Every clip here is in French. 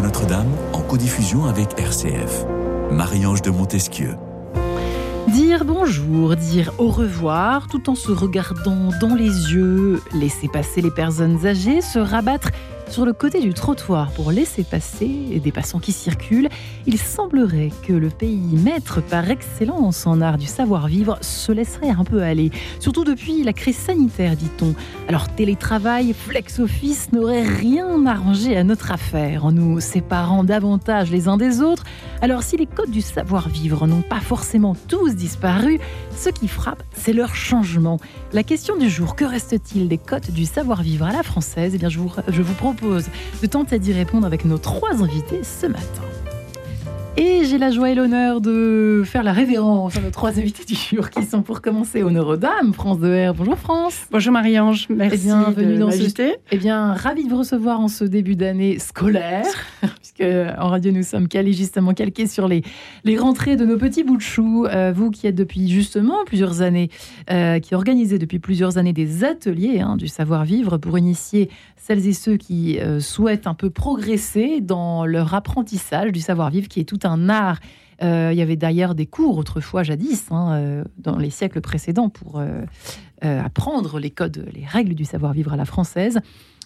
Notre-Dame en codiffusion avec RCF. Marie-Ange de Montesquieu. Dire bonjour, dire au revoir, tout en se regardant dans les yeux, laisser passer les personnes âgées, se rabattre sur le côté du trottoir pour laisser passer des passants qui circulent, il semblerait que le pays maître par excellence en art du savoir-vivre se laisserait un peu aller. Surtout depuis la crise sanitaire, dit-on. Alors télétravail, flex-office n'aurait rien arrangé à notre affaire en nous séparant davantage les uns des autres. Alors si les codes du savoir-vivre n'ont pas forcément tous disparu, ce qui frappe, c'est leur changement. La question du jour, que reste-t-il des codes du savoir-vivre à la française? Eh bien, je vous, je vous de tenter d'y répondre avec nos trois invités ce matin. Et j'ai la joie et l'honneur de faire la révérence à nos trois invités du jour qui sont pour commencer honneur aux dames, France de R. Bonjour France. Bonjour Marie-Ange, merci et bienvenue de dans. Ce... Eh bien, ravi de vous recevoir en ce début d'année scolaire, puisque en radio nous sommes calés justement calqués sur les, les rentrées de nos petits bouts de chou. Euh, vous qui êtes depuis justement plusieurs années, euh, qui organisez depuis plusieurs années des ateliers hein, du savoir-vivre pour initier celles et ceux qui euh, souhaitent un peu progresser dans leur apprentissage du savoir-vivre, qui est tout un art. Euh, il y avait d'ailleurs des cours autrefois, jadis, hein, euh, dans les siècles précédents, pour apprendre les codes, les règles du savoir-vivre à la française.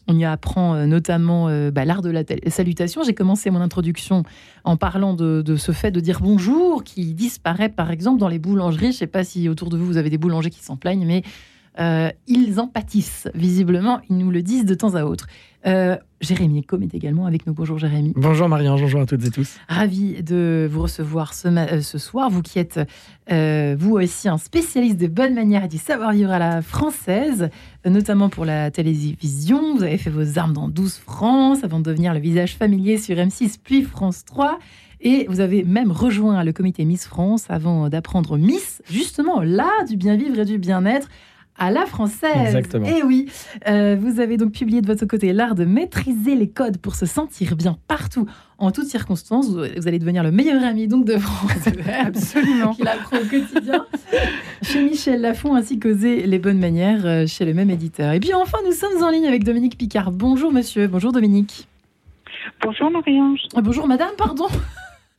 On y apprend notamment bah, l'art de la salutation. J'ai commencé mon introduction en parlant de, de, ce fait de dire bonjour, qui disparaît par exemple dans les boulangeries. Je ne sais pas si autour de vous, vous avez des boulangers qui s'en plaignent, mais euh, ils en pâtissent, visiblement, ils nous le disent de temps à autre. Euh, Jérémy Com est également avec nous. Bonjour Jérémy. Bonjour Marie-Ange, bonjour à toutes et tous. Ravi de vous recevoir ce, euh, ce soir, vous qui êtes euh, vous aussi un spécialiste de bonne manière et du savoir-vivre à la française, notamment pour la télévision. Vous avez fait vos armes dans 12 France avant de devenir le visage familier sur M6 puis France 3. Et vous avez même rejoint le comité Miss France avant d'apprendre Miss, justement là, du bien vivre et du bien-être à la française. Exactement. Et oui, euh, vous avez donc publié de votre côté l'art de maîtriser les codes pour se sentir bien partout, en toutes circonstances. Vous, vous allez devenir le meilleur ami donc de France. Absolument. Qu'il apprend au quotidien. chez Michel Lafont ainsi qu'oser les bonnes manières euh, chez le même éditeur. Et puis enfin, nous sommes en ligne avec Dominique Picard. Bonjour monsieur. Bonjour Dominique. Bonjour Marie-Ange. Ah, bonjour madame, pardon.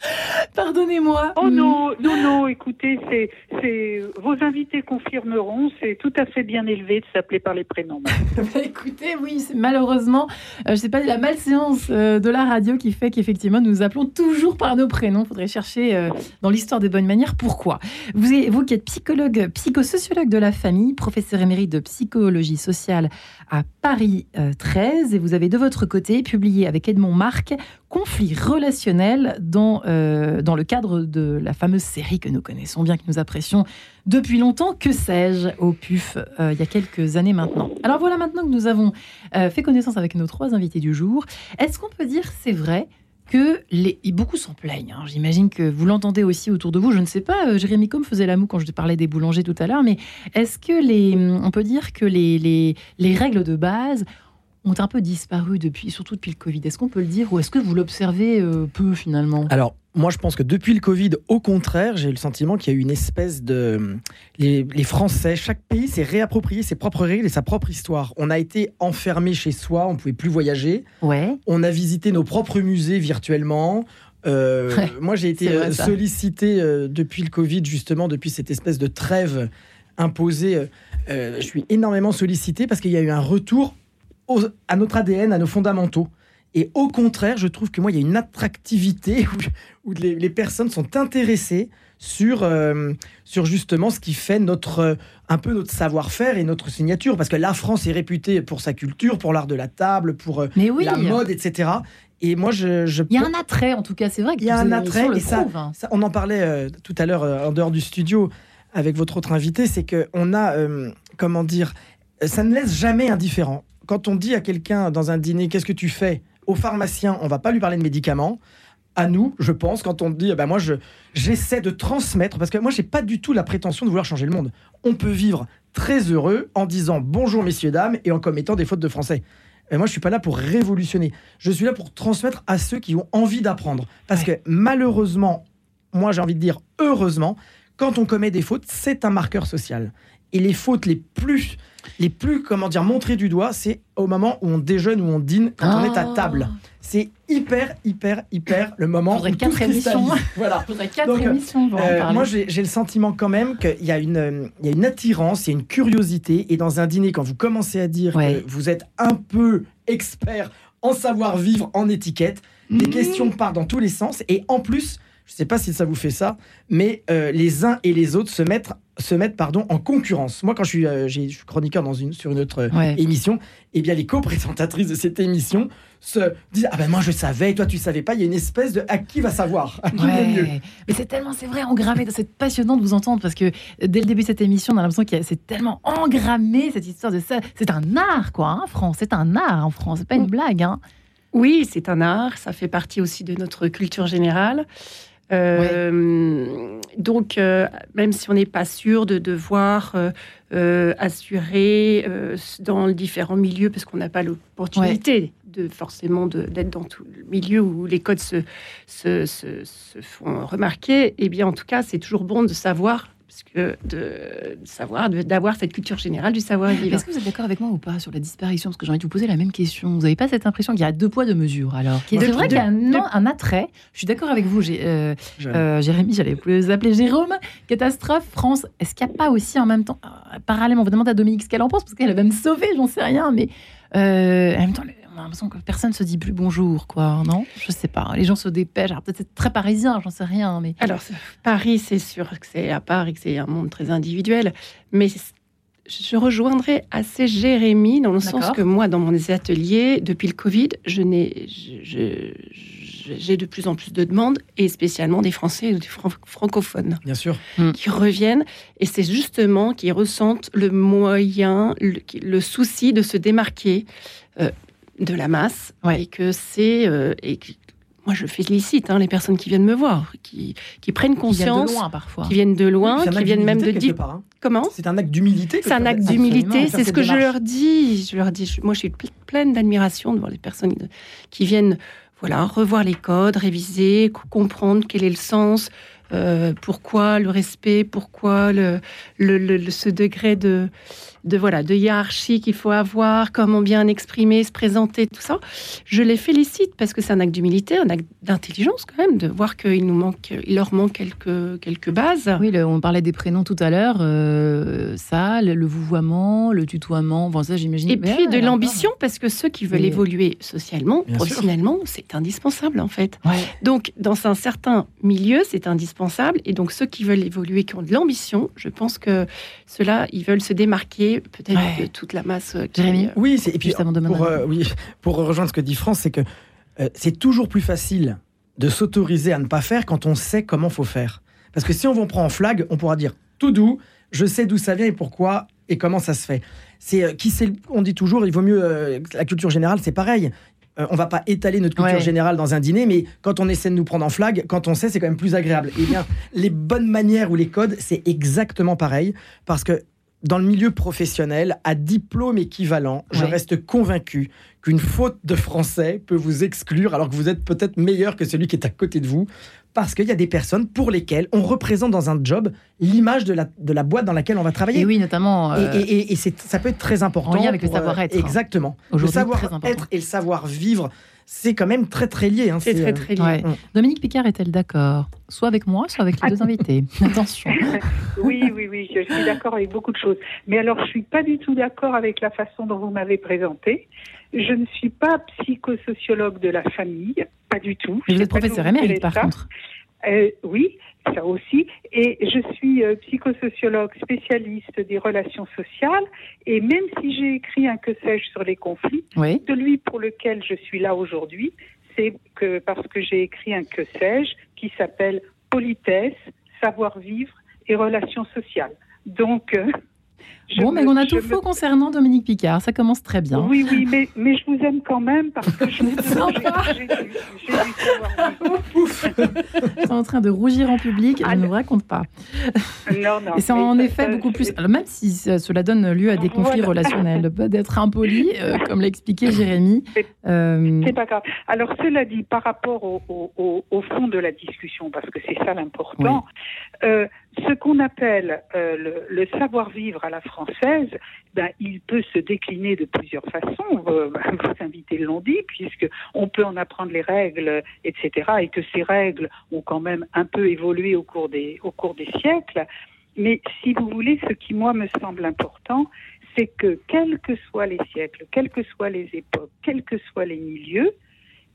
Pardonnez-moi. Oh non, non, non, écoutez, c'est, c'est, vos invités confirmeront, c'est tout à fait bien élevé de s'appeler par les prénoms. bah, écoutez, oui, c'est malheureusement, euh, je sais pas, la malséance euh, de la radio qui fait qu'effectivement, nous appelons toujours par nos prénoms. Il faudrait chercher euh, dans l'histoire des bonnes manières pourquoi. Vous, vous qui êtes psychologue, psychosociologue de la famille, professeur émérite de psychologie sociale à Paris 13, et vous avez de votre côté publié avec Edmond Marc Conflit relationnel dans euh, dans le cadre de la fameuse série que nous connaissons bien, que nous apprécions depuis longtemps, que sais-je, au PUF, euh, il y a quelques années maintenant. Alors voilà, maintenant que nous avons euh, fait connaissance avec nos trois invités du jour, est-ce qu'on peut dire, c'est vrai, que les... beaucoup s'en plaignent. Hein. J'imagine que vous l'entendez aussi autour de vous. Je ne sais pas, Jérémy Combe faisait la moue quand je parlais des boulangers tout à l'heure, mais est-ce que les... on peut dire que les, les, les règles de base ont un peu disparu depuis, surtout depuis le Covid. Est-ce qu'on peut le dire ou est-ce que vous l'observez euh, peu finalement? Alors, moi, je pense que depuis le Covid, au contraire, j'ai eu le sentiment qu'il y a eu une espèce de. Les, les Français, chaque pays s'est réapproprié ses propres règles et sa propre histoire. On a été enfermé chez soi, on ne pouvait plus voyager. Ouais. On a visité nos propres musées virtuellement. Euh, Ouais, moi, j'ai été vrai, euh, sollicité euh, depuis le Covid, justement, depuis cette espèce de trêve imposée. euh, je suis énormément sollicité parce qu'il y a eu un retour à notre ADN, à nos fondamentaux. Et au contraire, je trouve que moi, il y a une attractivité où, où les, les personnes sont intéressées sur, euh, sur justement ce qui fait notre, euh, un peu notre savoir-faire et notre signature. Parce que la France est réputée pour sa culture, pour l'art de la table, pour euh, oui, la mode, etc. Et moi, je, je il y a un attrait en tout cas, c'est vrai que Il y a un attrait, et ça- hein. ça, on en parlait tout à l'heure en dehors du studio avec votre autre invité, c'est que on a, comment dire, ça ne laisse jamais indifférent. Quand on dit à quelqu'un dans un dîner, qu'est-ce que tu fais Au pharmacien, on va pas lui parler de médicaments. À nous, je pense, quand on dit, ben moi, je j'essaie de transmettre, parce que moi, j'ai pas du tout la prétention de vouloir changer le monde. On peut vivre très heureux en disant bonjour messieurs dames et en commettant des fautes de français. Et moi, je suis pas là pour révolutionner. Je suis là pour transmettre à ceux qui ont envie d'apprendre. Parce que malheureusement, moi j'ai envie de dire heureusement, quand on commet des fautes, c'est un marqueur social. Et les fautes les plus, les plus, comment dire, montrées du doigt, c'est au moment où on déjeune ou on dîne, quand on est à Ah. table. C'est hyper, hyper, hyper le moment Faudrait où tout quatre cristallise. émissions. Voilà. Il faudrait quatre Donc, émissions pour en Euh, parler. moi, j'ai le sentiment quand même qu'il y, a une, euh, il y a une attirance, il y a une curiosité. Et dans un dîner, quand vous commencez à dire Ouais. que vous êtes un peu expert en savoir-vivre, en étiquette, les Mmh. questions partent dans tous les sens. Et en plus, je ne sais pas si ça vous fait ça, mais euh, les uns et les autres se mettent, se mettent pardon, en concurrence. Moi, quand je suis, euh, j'ai- je suis chroniqueur dans une, sur une autre euh, Ouais. émission, eh bien, les co-présentatrices de cette émission se disent Ah ben moi, je savais, et toi, tu savais pas. Il y a une espèce de à qui va savoir? À qui Ouais. mieux? Mais c'est tellement, c'est vrai, engrammé. C'est passionnant de vous entendre parce que euh, dès le début de cette émission, on a l'impression que c'est tellement engrammé cette histoire de ça. C'est un art, quoi, hein, France. C'est un art en France. C'est pas une blague, hein. Oui, c'est un art, ça fait partie aussi de notre culture générale. Euh, Donc, euh, même si on n'est pas sûr de devoir euh, assurer dans les différents milieux, parce qu'on n'a pas l'opportunité de forcément d'être dans tout le milieu où les codes se, se, se- se font remarquer, eh bien, en tout cas, c'est toujours bon de savoir, parce que de, de savoir, d'avoir cette culture générale du savoir-vivre. Est-ce que vous êtes d'accord avec moi ou pas sur la disparition? Parce que j'ai envie de vous poser la même question. Vous n'avez pas cette impression qu'il y a deux poids, deux mesures alors? C'est vrai qu'il y a un, de- un attrait. Je suis d'accord avec vous. Euh, euh, Jérémy, j'allais plus appeler Jérôme. Catastrophe, France. Est-ce qu'il n'y a pas aussi en même temps, euh, parallèlement, on va demander à Dominique ce qu'elle en pense, parce qu'elle va me sauver, j'en sais rien, mais euh, en même temps, on a l'impression que personne se dit plus bonjour, quoi, non? Je sais pas. Les gens se dépêchent. Alors peut-être c'est très parisien, j'en sais rien, mais. Alors, Paris, c'est sûr que c'est à part et que c'est un monde très individuel, mais je rejoindrai assez Jérémy dans le sens que moi, dans mon atelier, depuis le Covid, je n'ai, je- je- je- j'ai de plus en plus de demandes, et spécialement des Français ou des fran- francophones Bien sûr. qui reviennent, et c'est justement qu'ils ressentent le moyen, le, le souci de se démarquer euh, de la masse, Ouais. et que c'est... euh, et que- moi, je félicite hein, les personnes qui viennent me voir, qui, qui prennent Qui viennent conscience de loin parfois. qui viennent de loin, qui viennent même de dire hein. comment C'est un acte d'humilité. C'est un acte d'humilité, c'est ce que je leur dis. Je leur dis, je- moi, je suis ple- pleine d'admiration de voir les personnes qui viennent, voilà, revoir les codes, réviser, co- comprendre quel est le sens, euh, pourquoi le respect, pourquoi le, le- le- le- ce degré de, de voilà, de hiérarchie qu'il faut avoir, comment bien exprimer, se présenter, tout ça. Je les félicite parce que c'est un acte d'humilité, un acte d'intelligence quand même, de voir qu'il nous manque, il leur manque quelques quelques bases. Oui, le- on parlait des prénoms tout à l'heure. euh, ça, le, le vouvoiement, le tutoiement, bon, ça j'imagine. Et puis de l'ambition, parce que ceux qui veulent Oui. évoluer socialement, Bien professionnellement, c'est indispensable en fait. Ouais. Donc dans un certain milieu, c'est indispensable. Et donc ceux qui veulent évoluer, qui ont de l'ambition, je pense que ceux-là, ils veulent se démarquer peut-être Ouais. de toute la masse. euh, qui, Jérémy euh, Oui, c'est- et puis avant pour, euh, oui, pour rejoindre ce que dit France, c'est que euh, c'est toujours plus facile de s'autoriser à ne pas faire quand on sait comment faut faire. Parce que si on vous prend en flag, on pourra dire tout doux, je sais d'où ça vient et pourquoi et comment ça se fait. C'est euh, qui c'est. On dit toujours, il vaut mieux euh, la culture générale, c'est pareil. Euh, on va pas étaler notre culture Ouais. générale dans un dîner, mais quand on essaie de nous prendre en flag, quand on sait, c'est quand même plus agréable. Et bien, les bonnes manières ou les codes, c'est exactement pareil, parce que dans le milieu professionnel, à diplôme équivalent, je reste convaincu qu'une faute de français peut vous exclure alors que vous êtes peut-être meilleur que celui qui est à côté de vous. Parce qu'il y a des personnes pour lesquelles on représente dans un job l'image de la, de la boîte dans laquelle on va travailler. Et oui, notamment. Et, euh, et- et- et c'est- ça peut être très important. en lien avec le pour, euh, savoir-être, hein. Exactement. Le savoir-être et le savoir-vivre, c'est quand même très très lié. hein. C'est très euh, très lié. ouais. Dominique Picard est-elle d'accord? Soit avec moi, soit avec les deux invités. Attention. Oui, oui, oui, je suis d'accord avec beaucoup de choses. Mais alors, je suis pas du tout d'accord avec la façon dont vous m'avez présenté. Je ne suis pas psychosociologue de la famille, pas du tout. Mais Je vous êtes professeur émérite, par ça. contre. Euh, oui, ça aussi. Et je suis euh, psychosociologue spécialiste des relations sociales. Et même si j'ai écrit un que sais-je sur les conflits, Oui. celui pour lequel je suis là aujourd'hui, c'est que parce que j'ai écrit un que sais-je qui s'appelle politesse, savoir-vivre et relations sociales. Donc, euh, je Bon, mais on a je tout me- faux concernant Dominique Picard. Ça commence très bien. Oui, oui, mais, mais je vous aime quand même parce que je vous. C'est en train de rougir en public. Je Ah, ne vous raconte pas. Non, non. Et c'est en ça- effet ça, beaucoup plus. alors, même si cela donne lieu à des conflits relationnels, d'être impoli, euh, comme l'a expliqué Jérémy. C'est- euh, C'est pas grave. Alors, cela dit, par rapport au, au- au- au fond de la discussion, parce que c'est ça l'important, euh, ce qu'on appelle euh, le, savoir-vivre à la française, ben, il peut se décliner de plusieurs façons. Euh, vos invités l'ont dit, puisque on peut en apprendre les règles, etc., et que ces règles ont quand même un peu évolué au cours des, au cours des siècles. Mais si vous voulez, ce qui moi me semble important, c'est que quels que soient les siècles, quelles que soient les époques, quels que soient les milieux,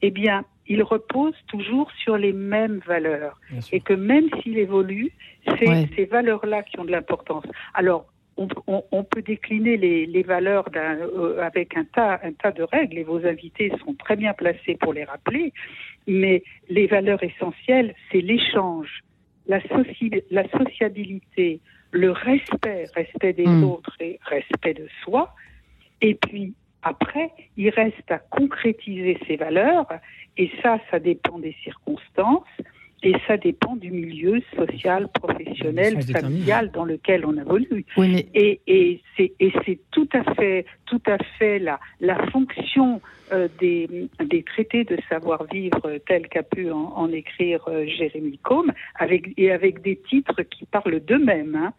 eh bien, il repose toujours sur les mêmes valeurs. Et que même s'il évolue, c'est Ouais. ces valeurs-là qui ont de l'importance. Alors, on, on- on peut décliner les, les valeurs euh, avec un tas, un tas de règles, et vos invités sont très bien placés pour les rappeler, mais les valeurs essentielles, c'est l'échange, la, soci- la sociabilité, le respect, respect des Mm. autres et respect de soi, et puis après, il reste à concrétiser ces valeurs, et ça, ça dépend des circonstances, et ça dépend du milieu social, professionnel, familial dans lequel on évolue. Oui, mais Et, et c'est et c'est tout à fait tout à fait la la fonction euh, des des traités de savoir-vivre tels qu'a pu en, en écrire euh, Jérémy Combe avec et avec des titres qui parlent d'eux-mêmes hein.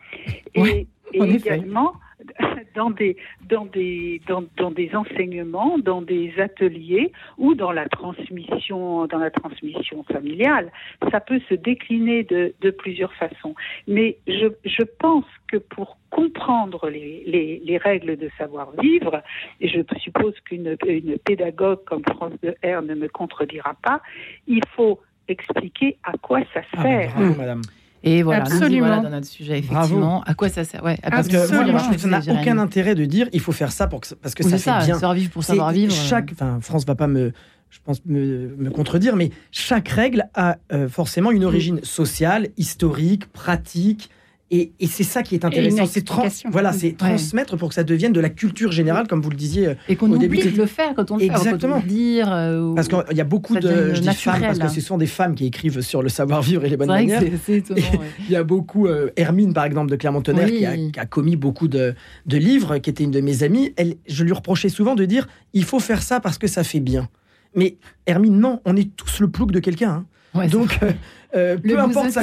et, Ouais, et également dans des dans des dans, dans des enseignements dans des ateliers ou dans la transmission dans la transmission familiale ça peut se décliner de, de plusieurs façons mais je, je pense que pour comprendre les, les, les règles de savoir-vivre, et je suppose qu'une une pédagogue comme France de R ne me contredira pas, il faut expliquer à quoi ça Ah, sert. bravo, madame. Et voilà, nous y Absolument. voilà dans notre sujet Bravo. effectivement. À quoi ça sert? Ouais, Parce que moi, je trouve que ça n'a aucun intérêt de dire il faut faire ça pour que, parce que Oui, ça c'est fait ça, bien. savoir vivre pour savoir vivre. Chaque, enfin, France va pas me, je pense me, me contredire, mais chaque règle a euh, forcément une origine sociale, historique, pratique. Et, et c'est ça qui est intéressant, c'est tran- explication. voilà, c'est Ouais. transmettre pour que ça devienne de la culture générale, comme vous le disiez. euh, Et qu'on oublie début, de le faire quand on le fait, quand on dire. euh, Parce qu'il y a beaucoup de, je dis femmes parce que ce sont des femmes qui écrivent sur le savoir-vivre et les bonnes manières. ouais. Il y a beaucoup, euh, Hermine par exemple de Clermont-Tonnerre, Oui. qui, a, qui a commis beaucoup de, de livres, qui était une de mes amies. Elle, je lui reprochais souvent de dire il faut faire ça parce que ça fait bien. Mais Hermine, non, on est tous le plouc de quelqu'un. hein. Ouais, Donc, euh, euh, peu importe ça.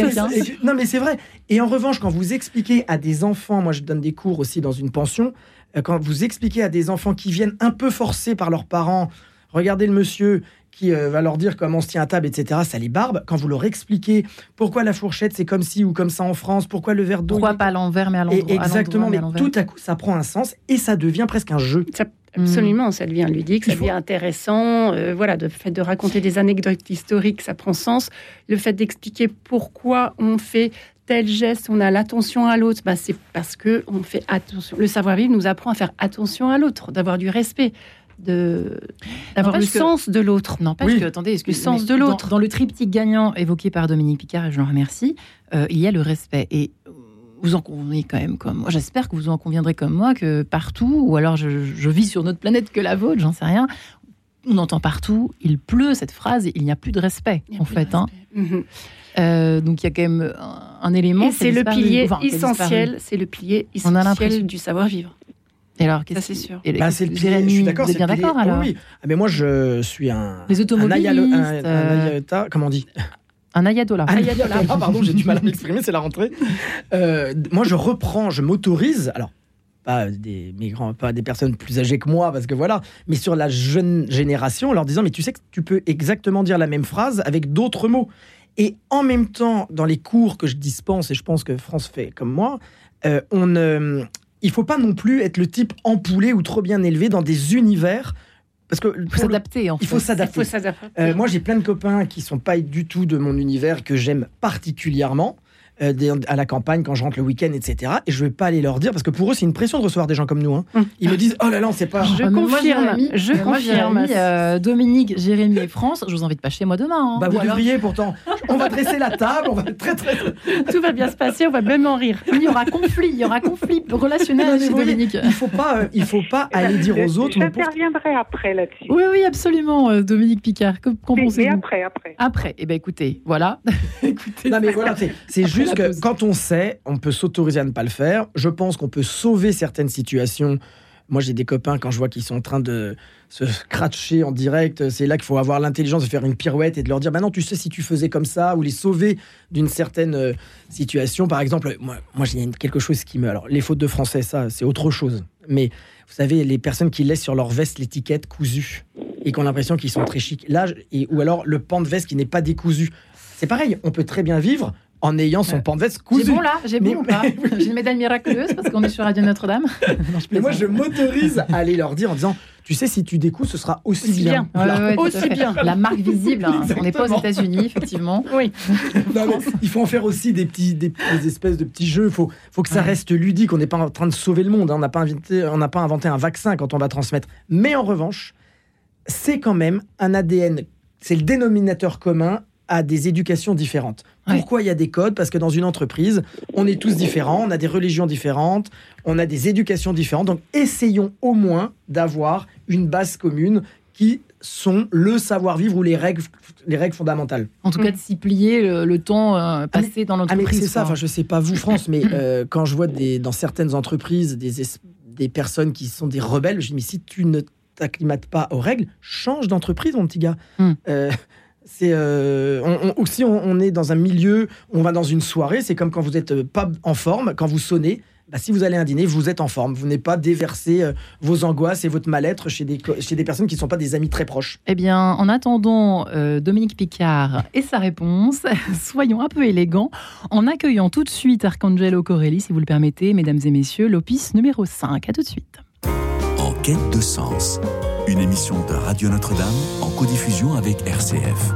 Non, mais c'est vrai. Et en revanche, quand vous expliquez à des enfants, moi je donne des cours aussi dans une pension, euh, quand vous expliquez à des enfants qui viennent un peu forcés par leurs parents, regardez le monsieur qui euh, va leur dire comment on se tient à table, etc., ça les barbe. Quand vous leur expliquez pourquoi la fourchette c'est comme ci ou comme ça en France, pourquoi le verre d'eau. Pourquoi pas à l'envers, mais à Et l'endroit Exactement, mais à tout à coup ça prend un sens et ça devient presque un jeu. Ça- Absolument, ça devient ludique, ça Il faut- devient intéressant. euh, voilà, le fait de raconter des anecdotes historiques, ça prend sens. Le fait d'expliquer pourquoi on fait tel geste, on a l'attention à l'autre, bah, c'est parce que on fait attention. Le savoir-vivre nous apprend à faire attention à l'autre, d'avoir du respect, de d'avoir le que- sens de l'autre. N'empêche Oui. que, attendez, Le sens de l'autre. Dans, dans le triptyque gagnant évoqué par Dominique Picard, et je l'en remercie, euh, il y a le respect. Et vous en convenez quand même comme moi. J'espère que vous en conviendrez comme moi que partout, ou alors je, je vis sur notre planète que la vôtre, j'en sais rien. On entend partout, il pleut cette phrase, il n'y a plus de respect, en fait. hein. Mhm. Euh, donc il y a quand même un, un élément. C'est le pilier enfin, essentiel, c'est le pilier essentiel du savoir-vivre. Et alors, c'est sûr. Bah, c'est le pilier, je suis d'accord. Vous êtes c'est bien d'accord alors Oui, oui. Ah, mais moi je suis un. Les un automobilistes, un- un euh, comment on dit? Un ayatollah. Ah, pardon, j'ai du mal à m'exprimer, c'est la rentrée. Euh, moi, je reprends, je m'autorise, alors, pas des migrants, pas des personnes plus âgées que moi, parce que voilà, mais sur la jeune génération, en leur disant, mais tu sais que tu peux exactement dire la même phrase avec d'autres mots. Et en même temps, dans les cours que je dispense, et je pense que France fait comme moi, euh, on ne. il faut pas non plus être le type empoulé ou trop bien élevé dans des univers. Parce que Il faut pour le- s'adapter, en il faut fait. Il s'adapter. faut s'adapter. Euh, moi, j'ai plein de copains qui sont pas du tout de mon univers que j'aime particulièrement. Euh, des- à la campagne quand je rentre le week-end, etc. Et je vais pas aller leur dire parce que pour eux c'est une pression de recevoir des gens comme nous. hein. Hum. Ils me disent oh là là, on sait pas. Je Ah, moi, confirme, je euh, moi, confirme. Jérémy, euh, Dominique, Jérémy et France, je vous invite pas chez moi demain. hein. Bah vous alors, devriez pourtant. On va dresser la table, on va être très très. Tout va bien se passer, on va même en rire. il y aura conflit, il y aura conflit relationnel chez voyez, Dominique. Il faut pas, euh, il faut pas aller dire aux autres. J'interviendrai après là-dessus. Oui, oui, absolument, euh, Dominique Picard. Que- Qu'en pensez-vous? après, après. Après, eh ben écoutez, voilà. écoutez, Non mais voilà, c'est- c'est Après juste que quand on sait, on peut s'autoriser à ne pas le faire. Je pense qu'on peut sauver certaines situations Moi, j'ai des copains, quand je vois qu'ils sont en train de se scratcher en direct, c'est là qu'il faut avoir l'intelligence de faire une pirouette et de leur dire, bah non, tu sais, si tu faisais comme ça, ou les sauver d'une certaine euh, situation. Par exemple, moi, moi j'ai quelque chose qui me... Alors, les fautes de français, ça, c'est autre chose. Mais vous savez, les personnes qui laissent sur leur veste l'étiquette cousue et qui ont l'impression qu'ils sont très chics. Là, et, ou alors le pan de veste qui n'est pas décousu. C'est pareil, on peut très bien vivre en ayant son pan de veste cousu. J'ai bon là, j'ai bon ou pas J'ai une médaille miraculeuse parce qu'on est sur Radio Notre-Dame. Mais moi, je m'autorise à aller leur dire en disant tu sais, si tu découses, ce sera aussi, bien. aussi bien. La marque visible. Hein. On n'est pas aux États-Unis, effectivement. Oui. il faut en faire aussi des petits, des, espèces de petits jeux. Il faut, faut que ça reste ludique. On n'est pas en train de sauver le monde. Hein. On n'a pas, on pas inventé un vaccin quand on va transmettre. Mais en revanche, c'est quand même un ADN. C'est le dénominateur commun à des éducations différentes. Pourquoi il y a des codes? Parce que dans une entreprise, on est tous différents, on a des religions différentes, on a des éducations différentes. Donc essayons au moins d'avoir une base commune qui sont le savoir-vivre ou les règles, les règles fondamentales. En tout cas, de s'y plier le, temps euh, passé dans ah, l'entreprise. c'est ça, enfin, je sais pas vous, France, mais euh, quand je vois des, dans certaines entreprises des, des personnes qui sont des rebelles, je dis, mais si tu ne t'acclimates pas aux règles, change d'entreprise, mon petit gars. Hmm. Euh, c'est euh, on, on, est dans un milieu, on va dans une soirée, c'est comme quand vous êtes euh, pas en forme, quand vous sonnez. Bah, si vous allez à un dîner, vous êtes en forme. Vous n'êtes pas déversé euh, vos angoisses et votre mal-être chez des, chez des personnes qui ne sont pas des amis très proches. Eh bien, en attendant Dominique Picard et sa réponse, soyons un peu élégants en accueillant tout de suite Arcangelo Corelli, si vous le permettez, mesdames et messieurs, l'opus numéro 5. À tout de suite. Quête de sens. Une émission de Radio Notre-Dame en codiffusion avec RCF.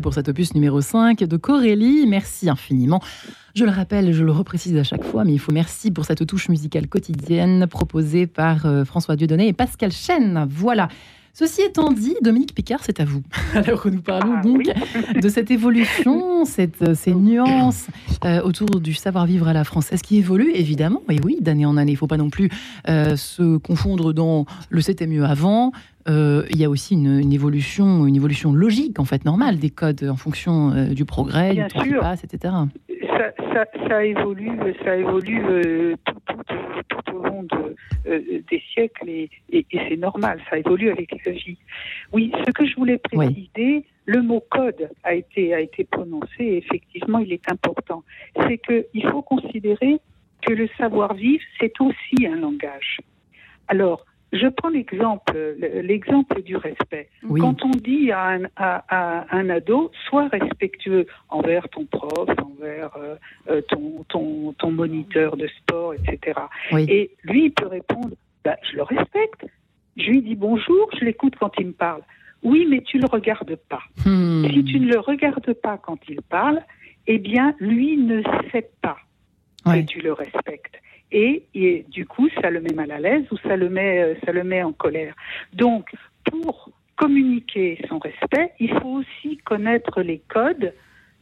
Pour cet opus numéro 5 de Corélie. Merci infiniment. Je le rappelle, je le reprécise à chaque fois, mais il faut merci pour cette touche musicale quotidienne proposée par euh, François Dieudonné et Pascal Chen. Voilà. Ceci étant dit, Dominique Picard, c'est à vous. Alors que nous parlons ah donc de cette évolution, cette, euh, ces nuances euh, autour du savoir-vivre à la française qui évolue, évidemment, et oui, d'année en année. Il ne faut pas non plus se confondre dans le c'était mieux avant, euh, il y a aussi une, évolution, une évolution logique, en fait, normale des codes en fonction euh, du progrès, du temps qui passe, etc. Ça, évolue, ça évolue euh, tout, au long des siècles et, c'est normal, ça évolue avec la vie. Oui, ce que je voulais préciser, le mot code a été, a été prononcé et effectivement il est important. C'est qu'il faut considérer que le savoir-vivre, c'est aussi un langage. Alors, je prends l'exemple, l'exemple du respect. Quand on dit à un, à, un, ado, sois respectueux envers ton prof, envers euh, euh, ton, ton, ton, moniteur de sport, etc. Et lui, il peut répondre, bah, je le respecte. Je lui dis bonjour, je l'écoute quand il me parle. Oui, mais tu le regardes pas. Hmm. Si tu ne le regardes pas quand il parle, eh bien, lui ne sait pas que tu le respectes et, du coup ça le met mal à l'aise ou ça le met euh, ça le met en colère. Donc pour communiquer son respect, il faut aussi connaître les codes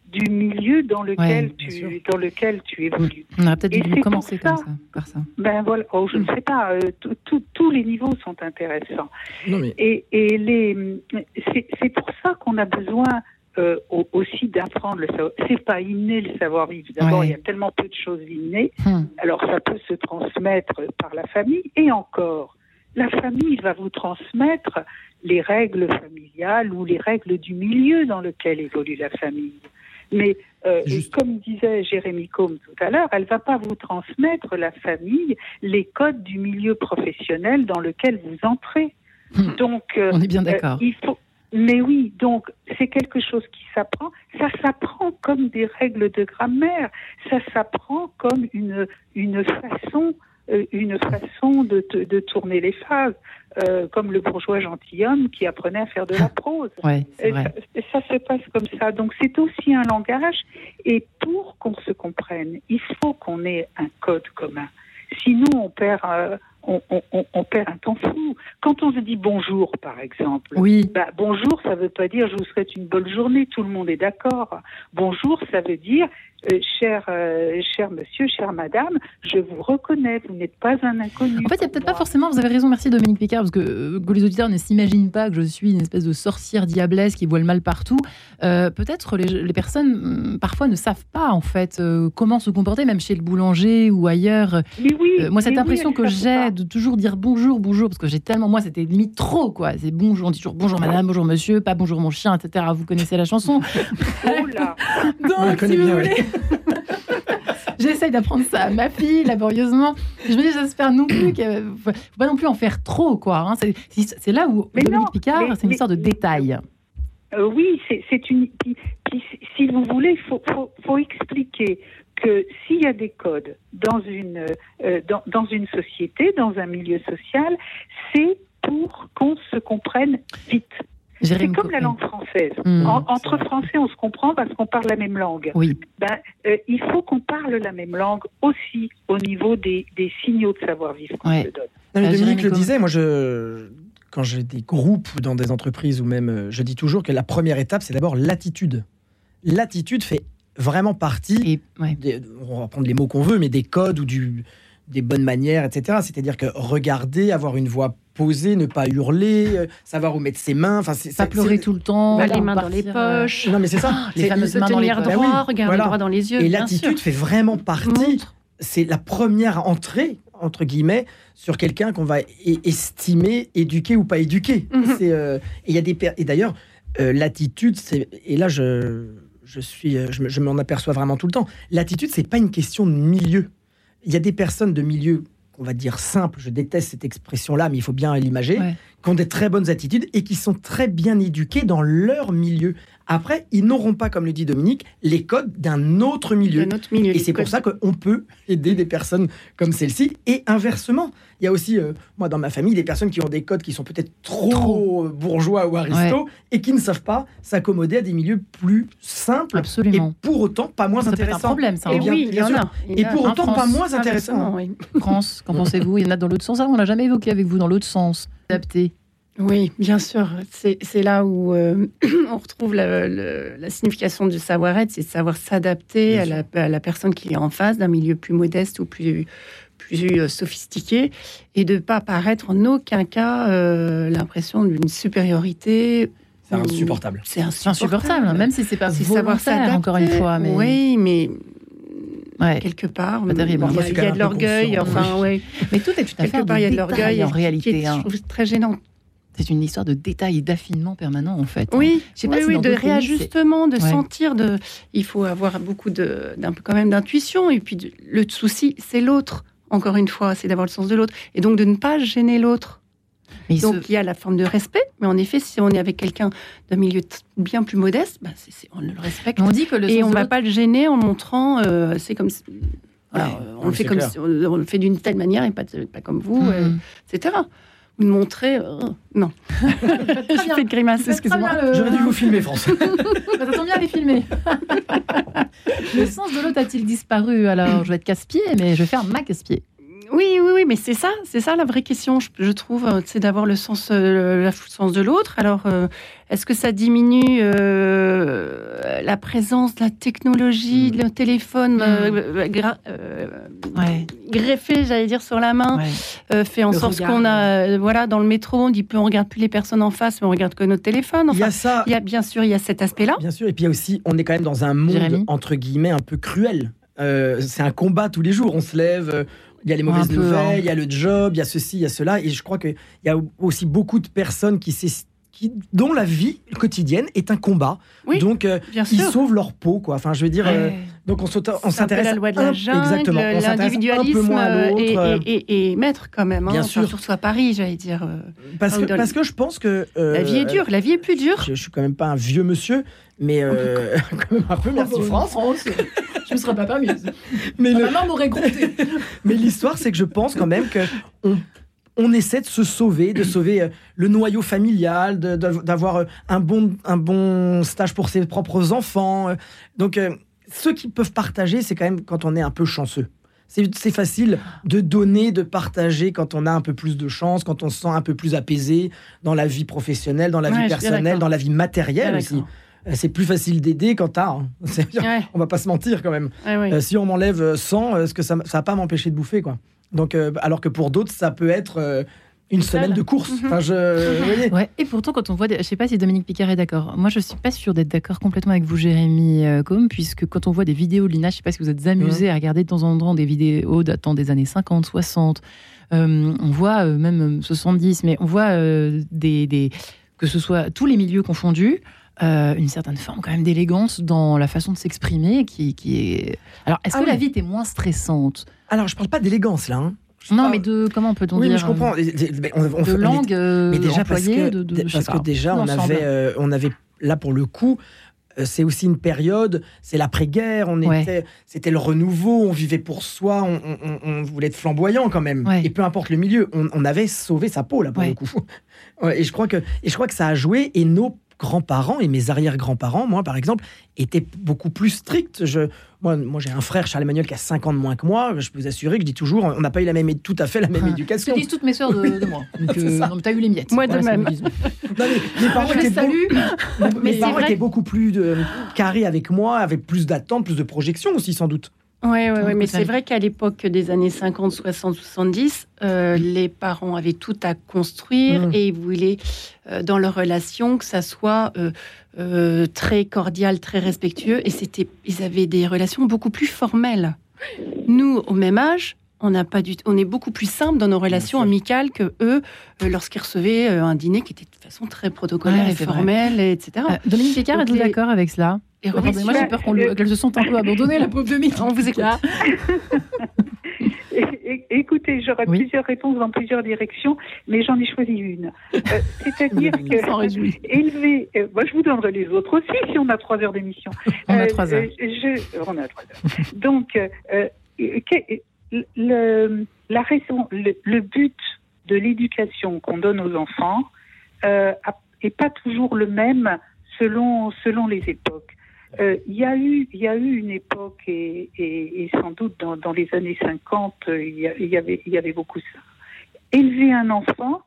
du milieu dans lequel, Ouais, bien sûr. tu, dans lequel tu évolues. On aurait peut-être dû c'est commencer pour comme ça. ça, par ça. Ben voilà, oh, je ne sais pas, euh, tout- tout- tous les niveaux sont intéressants. Non, mais Et, et les, c'est, c'est pour ça qu'on a besoin euh, au- aussi d'apprendre le savoir. C'est pas inné le savoir-vivre. D'abord, il y a tellement peu de choses innées. Hmm. Alors, ça peut se transmettre par la famille. Et encore, la famille va vous transmettre les règles familiales ou les règles du milieu dans lequel évolue la famille. Mais euh, comme disait Jérémy Combe tout à l'heure, elle va pas vous transmettre la famille les codes du milieu professionnel dans lequel vous entrez. Hmm. Donc, euh, On est bien d'accord. il faut. Mais oui, donc c'est quelque chose qui s'apprend. Ça s'apprend comme des règles de grammaire. Ça s'apprend comme une une façon euh, une façon de, de tourner les phrases, euh, comme le bourgeois gentilhomme qui apprenait à faire de la prose. Ouais, vrai. ça, ça se passe comme ça. Donc c'est aussi un langage. Et pour qu'on se comprenne, il faut qu'on ait un code commun. Sinon, on perd, euh, on, on- on- on perd un temps fou. Quand on se dit bonjour, par exemple, Oui, bah, bonjour, ça veut pas dire je vous souhaite une bonne journée, tout le monde est d'accord. Bonjour, ça veut dire euh, cher, euh, cher monsieur, chère madame, je vous reconnais, vous n'êtes pas un inconnu. En fait, il n'y a peut-être pas forcément, vous avez raison, merci Dominique Picard, parce que, euh, que les auditeurs ne s'imaginent pas que je suis une espèce de sorcière diablesse qui voit le mal partout. Peut-être les, les personnes, hum, parfois, ne savent pas, en fait, comment se comporter, même chez le boulanger ou ailleurs. Mais oui, moi, cette mais impression que j'ai de toujours dire bonjour, bonjour, parce que j'ai tellement, moi, c'était limite trop, quoi. C'est bonjour, on dit toujours bonjour madame, bonjour monsieur, pas bonjour mon chien, etc. Vous connaissez la chanson. Oh là, On la Donc, si vous bien. J'essaye d'apprendre ça à ma fille, laborieusement. Je me dis, j'espère non plus qu'il faut faut pas non plus en faire trop, quoi. hein. C'est- là où Mais Dominique non, Picard, c'est une mais- histoire de détail. Euh, oui, c'est c'est une. puis- puis si vous voulez, il faut, faut, faut expliquer que s'il y a des codes dans une, euh, dans, dans une société, dans un milieu social, c'est pour qu'on se comprenne vite. C'est comme la langue française. Hmm, En- entre. Français, on se comprend parce qu'on parle la même langue. Oui, Ben, euh, il faut qu'on parle la même langue aussi au niveau des, des signaux de savoir-vivre qu'on Ouais. se donne. Non, mais Ah, Dominique le disait, moi, je, quand j'ai des groupes dans des entreprises ou même, euh, je dis toujours que la première étape, c'est d'abord l'attitude. L'attitude fait vraiment partie, et ouais. des- on va prendre les mots qu'on veut, mais des codes ou du, des bonnes manières, etc. C'est-à-dire que regarder, avoir une voix posée, ne pas hurler, euh, savoir où mettre ses mains, enfin, c'est pas pleurer tout le temps, Bah, les mains dans les euh, poches. Non, mais c'est ça. les C'est- fameuses Se mains dans les poches. Bah droit, oui, regarder voilà. droit dans les yeux. Et l'attitude fait vraiment partie c'est la première entrée entre guillemets sur quelqu'un qu'on va estimer éduqué ou pas éduqué. Mhm. Euh, et il y a des et d'ailleurs euh, l'attitude c'est et là je je suis euh, je, me- je m'en aperçois vraiment tout le temps. L'attitude c'est pas une question de milieu. Il y a des personnes de milieu qu'on va dire simples, je déteste cette expression là mais il faut bien l'imager, Ouais. qui ont des très bonnes attitudes et qui sont très bien éduqués dans leur milieu. Après, ils n'auront pas, comme le dit Dominique, les codes d'un autre milieu. Notre milieu. Et c'est pour ça qu'on peut aider des personnes comme celle-ci. Et inversement, il y a aussi, euh, moi, dans ma famille, des personnes qui ont des codes qui sont peut-être trop, Trop. bourgeois ou aristos et qui ne savent pas s'accommoder à des milieux plus simples Absolument. et pour autant pas moins peut être un intéressants. problème, ça. Et hein. Eh bien, oui, il y en a. Il Et pour autant pas moins intéressants. Oui. France, qu'en pensez-vous? Il y en a dans l'autre sens. Ah, on l'a jamais évoqué avec vous dans l'autre sens. Adapté. Oui, bien sûr. C'est là où euh, on retrouve la, le- la signification du savoir-être, c'est de savoir s'adapter à la, à la personne qui est en face, d'un milieu plus modeste ou plus, plus euh, sophistiqué, et de ne pas paraître en aucun cas euh, l'impression d'une supériorité. C'est ou- insupportable. C'est insupportable, hein, même si c'est pas C'est savoir volontaire, s'adapter. encore une fois. Mais... Oui, mais Ouais. quelque part, Pas terrible. il y y a de l'orgueil. Enfin, ouais. Mais tout est une Quelque affaire part, il y a de l'orgueil en qui réalité. est, hein. je trouve, très gênant. C'est une histoire de détail et d'affinement permanent, en fait. hein. Oui, Je sais pas oui, si oui, dans de réajustement, de Ouais. sentir, de. Il faut avoir beaucoup de, d'un quand même d'intuition. Et puis de- le souci, c'est l'autre. Encore une fois, c'est d'avoir le sens de l'autre et donc de ne pas gêner l'autre. Mais il se- Donc il y a la forme de respect, mais en effet, si on est avec quelqu'un d'un milieu bien plus modeste, c'est- c'est- on le respecte. on dit que le Et on de va pas le gêner en montrant, euh, c'est comme, si- voilà, Ouais, on le fait comme, si- on, on le fait d'une telle manière et pas, comme vous, euh, Mhm. etc. Montrer, euh, non, je fais de grimace, excusez-moi. le- J'aurais dû vous filmer, François. Bah, ça tombe bien à les filmer. le sens de l'autre a-t-il disparu? Alors, je vais être casse-pied, mais je vais faire ma casse-pied. Oui, oui, oui, mais c'est ça, c'est ça la vraie question, je, je trouve, euh, c'est d'avoir le sens, euh, la sens de l'autre. Alors, euh, est-ce que ça diminue euh, la présence de la technologie, Mm. le téléphone euh, gra- euh, Ouais. greffé, j'allais dire, sur la main, Ouais. euh, fait en Le sorte qu'on a, euh, voilà, dans le métro, on dit plus on regarde plus les personnes en face, mais on regarde que notre téléphone. Il y a ça, il y a bien sûr, il y a cet aspect-là. bien sûr. Et puis il y a aussi, on est quand même dans un monde Jérémy entre guillemets un peu cruel. Euh, c'est un combat tous les jours. On se lève. Il y a les mauvaises peu, nouvelles, hein. il y a le job, il y a ceci, il y a cela. Et je crois qu'il y a aussi beaucoup de personnes qui, s'est- qui dont la vie quotidienne est un combat. Oui, Donc, euh, ils sauvent leur peau, quoi. Enfin, je veux dire, euh, donc on s'intéresse la loi de la jungle, exactement. L'individualisme à euh, et, et- et- maître quand même. hein. Bien Enfin, sûr. Surtout à Paris, j'allais dire. euh, parce, que, parce que je pense que euh, La vie est dure, la vie est plus dure. Je, je suis quand même pas un vieux monsieur, mais euh, quand même un peu. Merci France. Je me serais pas permise. Mais, Ma le- maman m'aurait compté. mais l'histoire, c'est que je pense quand même que on, on essaie de se sauver, de sauver euh, le noyau familial, d'avoir euh, un bon, un bon stage pour ses propres enfants. Donc, euh, ceux qui peuvent partager, c'est quand même quand on est un peu chanceux. C'est c'est facile de donner, de partager quand on a un peu plus de chance, quand on se sent un peu plus apaisé dans la vie professionnelle, dans la Ouais, vie personnelle, dans la vie matérielle aussi. Euh, C'est plus facile d'aider quand t'as. hein. C'est- Ouais, On va pas se mentir quand même. ouais, ouais. Euh, si on m'enlève euh, 100, est-ce que ça, ça va pas m'empêcher de bouffer quoi Donc, euh, alors que pour d'autres, ça peut être euh, une semaine de course. Mhm. Enfin, je, vous voyez Ouais. Et pourtant, quand on voit, des- je sais pas si Dominique Picard est d'accord. Moi, je suis pas sûre d'être d'accord complètement avec vous, Jérémy euh, Combe, puisque quand on voit des vidéos de l'INA, je sais pas si vous êtes amusé à regarder de temps en temps des vidéos datant des années 50, 60. euh, on voit euh, même euh, 70, mais on voit euh, des, des- que ce soit tous les milieux confondus. Euh, une certaine forme quand même d'élégance dans la façon de s'exprimer qui, qui est alors est-ce Ah que la vie était moins stressante? Alors, je parle pas d'élégance là. hein. Non mais de comment peut-on Oui, dire mais je comprends. Mais on- on de on est- langue euh, mais déjà parce employée que, de, de- parce que déjà, on avait, euh, on avait là pour le coup. euh, C'est aussi une période, c'est l'après-guerre, on Ouais. était, c'était le renouveau, on vivait pour soi, on, on- on- on voulait être flamboyant quand même. Ouais. Et peu importe le milieu, on, on avait sauvé sa peau là pour Ouais. le coup. Et je crois que, et je crois que ça a joué. Et nos grands-parents et mes arrière-grands-parents, moi par exemple, étaient beaucoup plus stricts. Je, moi, moi j'ai un frère Charles Emmanuel qui a 5 ans de moins que moi. Je peux vous assurer que je dis toujours, on n'a pas eu la même, tout à fait la même Ah, éducation. Que disent toutes mes sœurs de, de moi. Donc, C'est euh, ça. non, mais t'as eu les miettes. Moi de Voilà même. Non, mais mes parents Je les étaient salue. mes Mais c'est parents vrai étaient beaucoup plus de, carrés avec moi, avec plus d'attentes, plus de projections aussi sans doute. Ouais, ouais, ouais, mais c'est vrai qu'à l'époque des années 50, 60, 70, euh, les parents avaient tout à construire Mhm. et ils voulaient, euh, dans leur relation, que ça soit euh, euh, très cordial, très respectueux. Et c'était, ils avaient des relations beaucoup plus formelles. Nous, au même âge, on n'a pas du, on est beaucoup plus simple dans nos relations amicales que eux, euh, lorsqu'ils recevaient euh, un dîner qui était de façon très protocolaire Ouais, et et etc. Euh, Dominique Picard, êtes-vous les- d'accord avec cela Et Pardon, remettre- Moi, j'ai peur qu'on le- qu'elle se sente un peu abandonnée, la pauvre Dominique. On vous écoute. Écoutez, j'aurais Oui. plusieurs réponses dans plusieurs directions, mais j'en ai choisi une. Euh, C'est-à-dire que élever, euh, moi je vous donnerai les autres aussi si on a trois heures d'émission. On a Euh, trois heures. euh, je- on a trois heures. Donc, que- le, la raison, le, le but de l'éducation qu'on donne aux enfants euh, a- est pas toujours le même selon selon les époques. Euh, Il y a eu y a eu une époque et, et, et sans doute dans, dans les années 50 euh, il y, y avait y avait beaucoup ça. Élever un enfant,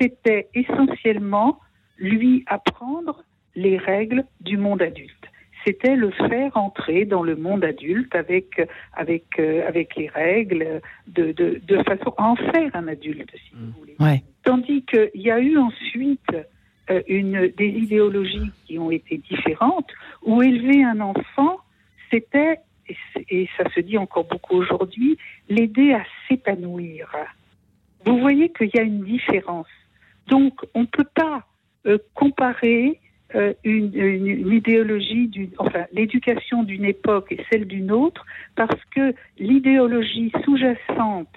c'était essentiellement lui apprendre les règles du monde adulte. C'était le faire entrer dans le monde adulte avec avec euh, avec les règles de, de de façon à en faire un adulte si vous voulez. Ouais. Tandis qu'il y a eu ensuite euh, une, des idéologies qui ont été différentes, où élever un enfant, c'était, et ça se dit encore beaucoup aujourd'hui, l'aider à s'épanouir. Vous voyez qu'il y a une différence. Donc, on ne peut pas euh, comparer euh, une, une- une idéologie, d'une- enfin, l'éducation d'une époque et celle d'une autre, parce que l'idéologie sous-jacente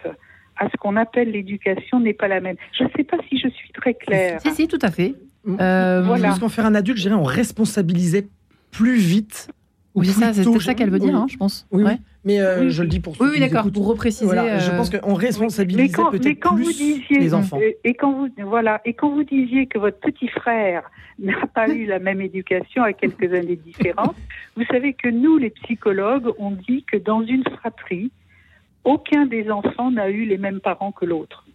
à ce qu'on appelle l'éducation n'est pas la même. Je ne sais pas si je suis très claire. Si, si, tout à fait. Euh, Voilà. Plus qu'en faire un adulte, je dirais, on responsabilisait plus vite. ou Oui, c'est ça, plus c'est tôt. ça qu'elle veut dire, Oui. hein, je pense. Oui, oui. Mais euh, Oui. je le dis pour ceux Oui, oui, d'accord. Pour repréciser. Voilà, je euh, pense qu'on mais peut-être quand plus vous disiez, les enfants. euh, et quand vous voilà, et quand vous disiez que votre petit frère n'a pas eu la même éducation à quelques années différentes, vous savez que nous, les psychologues, on dit que dans une fratrie, aucun des enfants n'a eu les mêmes parents que l'autre.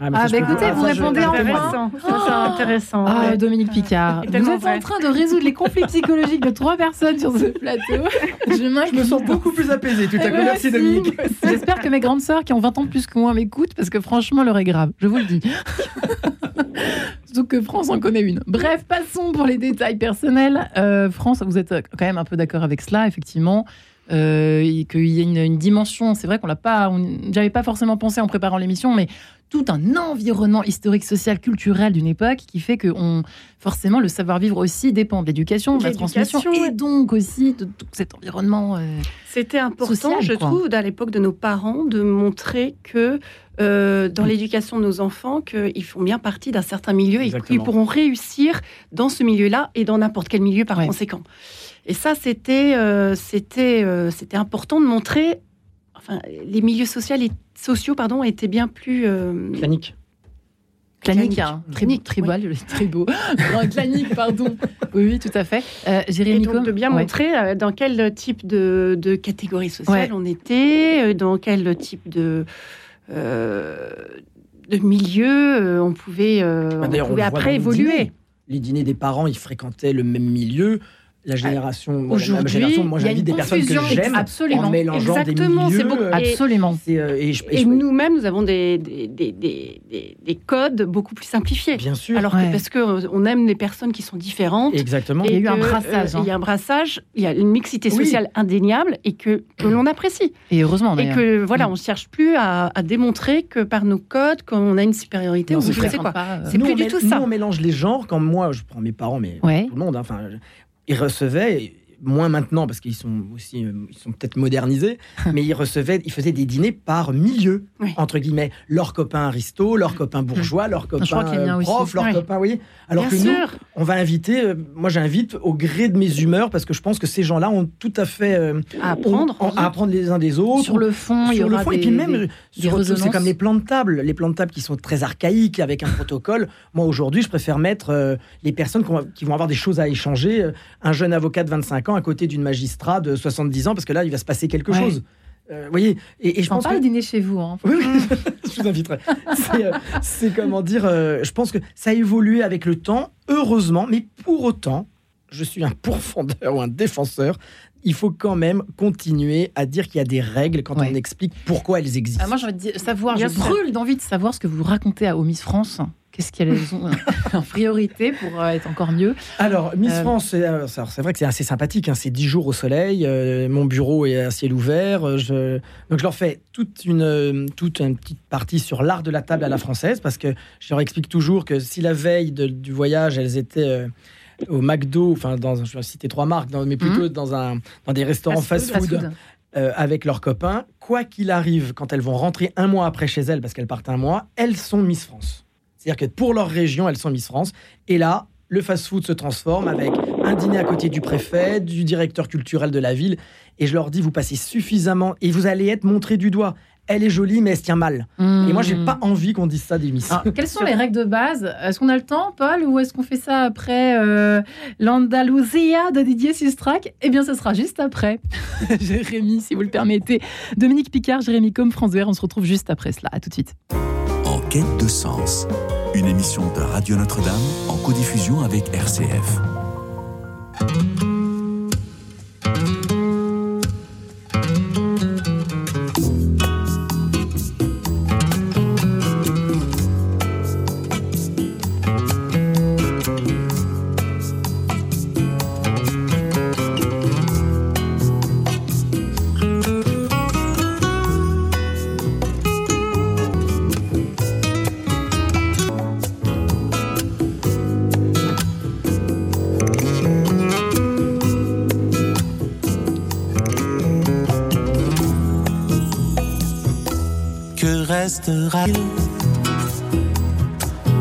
Ah, bah écoutez, vous répondez en Intéressant. Ça, c'est intéressant. Ah, ouais. Dominique Picard, vous êtes vrai. en train de résoudre les conflits psychologiques de trois personnes sur ce plateau. Je Je me sens beaucoup plus apaisé tout à Eh coup. ben, Merci. Dominique. J'espère que mes grandes sœurs qui ont 20 ans de plus que moi m'écoutent parce que franchement, l'heure est grave. Je vous le dis. Surtout que France en connaît une. Bref, passons pour les détails personnels. Euh, France, vous êtes quand même un peu d'accord avec cela, effectivement. Euh, et qu'il y a une, une dimension, c'est vrai qu'on l'a pas, on- j'avais pas forcément pensé en préparant l'émission, mais tout un environnement historique, social, culturel d'une époque qui fait que on, forcément le savoir-vivre aussi dépend de l'éducation, de la transmission ouais. et donc aussi de tout cet environnement. euh, C'était important, Social, je quoi. trouve, à l'époque de nos parents, de montrer que euh, dans l'éducation de nos enfants, qu'ils font bien partie d'un certain milieu et qu'ils pourront réussir dans ce milieu-là et dans n'importe quel milieu par Ouais. conséquent. Et ça, c'était euh, c'était euh, c'était important de montrer. Enfin, les milieux sociaux, et, sociaux pardon, étaient bien plus. euh, Clanique. Clanique, Clanique. hein. Tribal, très beau. Non, clanique, pardon. Oui, oui, tout à fait. Euh, et Jérémy donc de bien ouais. montrer dans quel type de, de catégorie sociale Ouais. on était, dans quel type de, euh, de milieu euh, on pouvait, euh, Bah, on on après dans les dîners. évoluer. Les dîners des parents, ils fréquentaient le même milieu. La génération, moi, la- ma aujourd'hui, génération, moi il y a j'invite une des personnes que confusion, j'aime absolument. en mélangeant Exactement, des c'est milieux. beaucoup- euh, et- Absolument. euh, et nous-mêmes, nous avons des, des, des, des, des- des codes beaucoup plus simplifiés. bien sûr. Alors Ouais. que parce qu'on aime les personnes qui sont différentes. Exactement. Il y a eu un que, brassage, euh, hein. Il y a un brassage, il y a une mixité Oui. sociale indéniable et que, que l'on apprécie. Et heureusement, Et que voilà, Mm. on ne cherche plus à, à démontrer que par nos codes, qu'on a une supériorité Non, ou c'est quoi. Euh, C'est Nous, plus on du tout nous, ça. on mélange les genres. Quand moi, je prends mes parents, mais Ouais. tout le monde, hein, enfin, ils recevaient, moins maintenant parce qu'ils sont aussi, euh, ils sont peut-être modernisés, mais ils recevaient, ils faisaient des dîners par milieu, Oui. entre guillemets, leurs copains aristos, leurs copains bourgeois, leurs copains euh, profs, leurs Oui. copains, voyez. Alors Bien que nous, on va inviter, euh, moi j'invite au gré de mes humeurs parce que je pense que ces gens-là ont tout à fait euh, à apprendre. ont- à apprendre les uns des autres. Sur le fond, il y sur le aura fond, des, et puis même c'est comme les plans de table, les plans de table qui sont très archaïques avec un protocole. Moi aujourd'hui, je préfère mettre les personnes qui vont, avoir des choses à échanger. un jeune avocat de 25 ans à côté d'une magistrat de 70 ans parce que là, il va se passer quelque Ouais. chose. Euh, vous voyez, et, et je pense parle que dîner chez vous. Hein. oui, oui, je vous inviterai. C'est, euh, C'est comment dire, euh, je pense que ça a évolué avec le temps, heureusement, mais pour autant, je suis un pourfendeur ou un défenseur. Il faut quand même continuer à dire qu'il y a des règles quand Ouais. on explique pourquoi elles existent. Ah, moi, j'ai envie de savoir, Bien je brûle d'envie de savoir ce que vous racontez à, Miss France. Qu'est-ce qu'elles ont en priorité pour euh, être encore mieux Alors, Miss Euh, France, c'est vrai que c'est assez sympathique. hein, c'est 10 jours au soleil. euh, mon bureau est à ciel ouvert. euh, je... Donc, je leur fais toute une, euh, toute une petite partie sur l'art de la table à la française parce que je leur explique toujours que si la veille de- du voyage, elles étaient. euh, au McDo, enfin, dans, je vais citer trois marques, dans- mais plutôt dans, un, dans des restaurants Fast fast-food food, Fast food. euh, avec leurs copains, quoi qu'il arrive, quand elles vont rentrer un mois après chez elles, parce qu'elles partent un mois, elles sont Miss France. C'est-à-dire que pour leur région, elles sont Miss France. Et là, le fast-food se transforme avec un dîner à côté du préfet, du directeur culturel de la ville. Et je leur dis, vous passez suffisamment et vous allez être montré du doigt. Elle est jolie, mais elle se tient mal. Et moi, j'ai Mmh. pas envie qu'on dise ça des Miss. Alors, quelles sont les règles de base? Est-ce qu'on a le temps, Paul, ou est-ce qu'on fait ça après euh, l'Andalousia de Didier Sistrac? Eh bien, ce sera juste après. Jérémy, si vous le permettez. Dominique Picard, Jérémy Com, France Vert, on se retrouve juste après cela. À tout de suite. Quête de sens, une émission de Radio Notre-Dame en codiffusion avec RCF.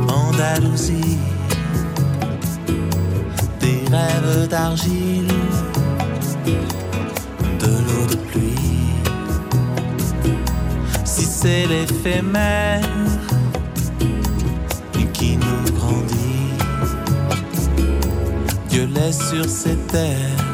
Andalousie Des rêves d'argile De l'eau de pluie. Si c'est l'éphémère Qui nous grandit Dieu laisse sur ces terres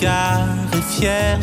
regard est fier,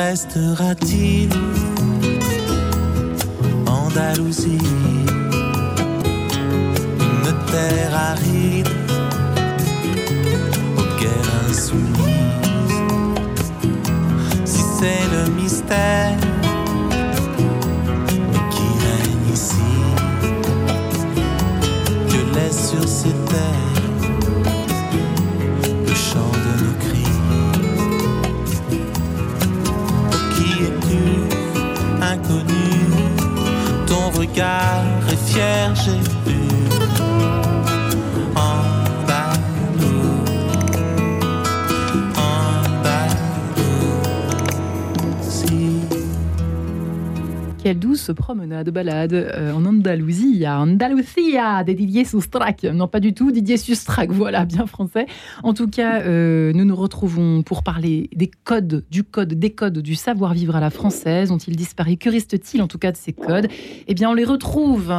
restera-t-il Andalousie, regard est fier. Quelle douce promenade, balade euh, en Andalousie, à des Didier Soustrac. Non, pas du tout, Didier Sustrac, voilà, bien français. En tout cas, euh, nous nous retrouvons pour parler des codes, du code, des codes du savoir-vivre à la française. Ont-ils disparu? Que reste-t-il en tout cas de ces codes? Eh bien, on les retrouve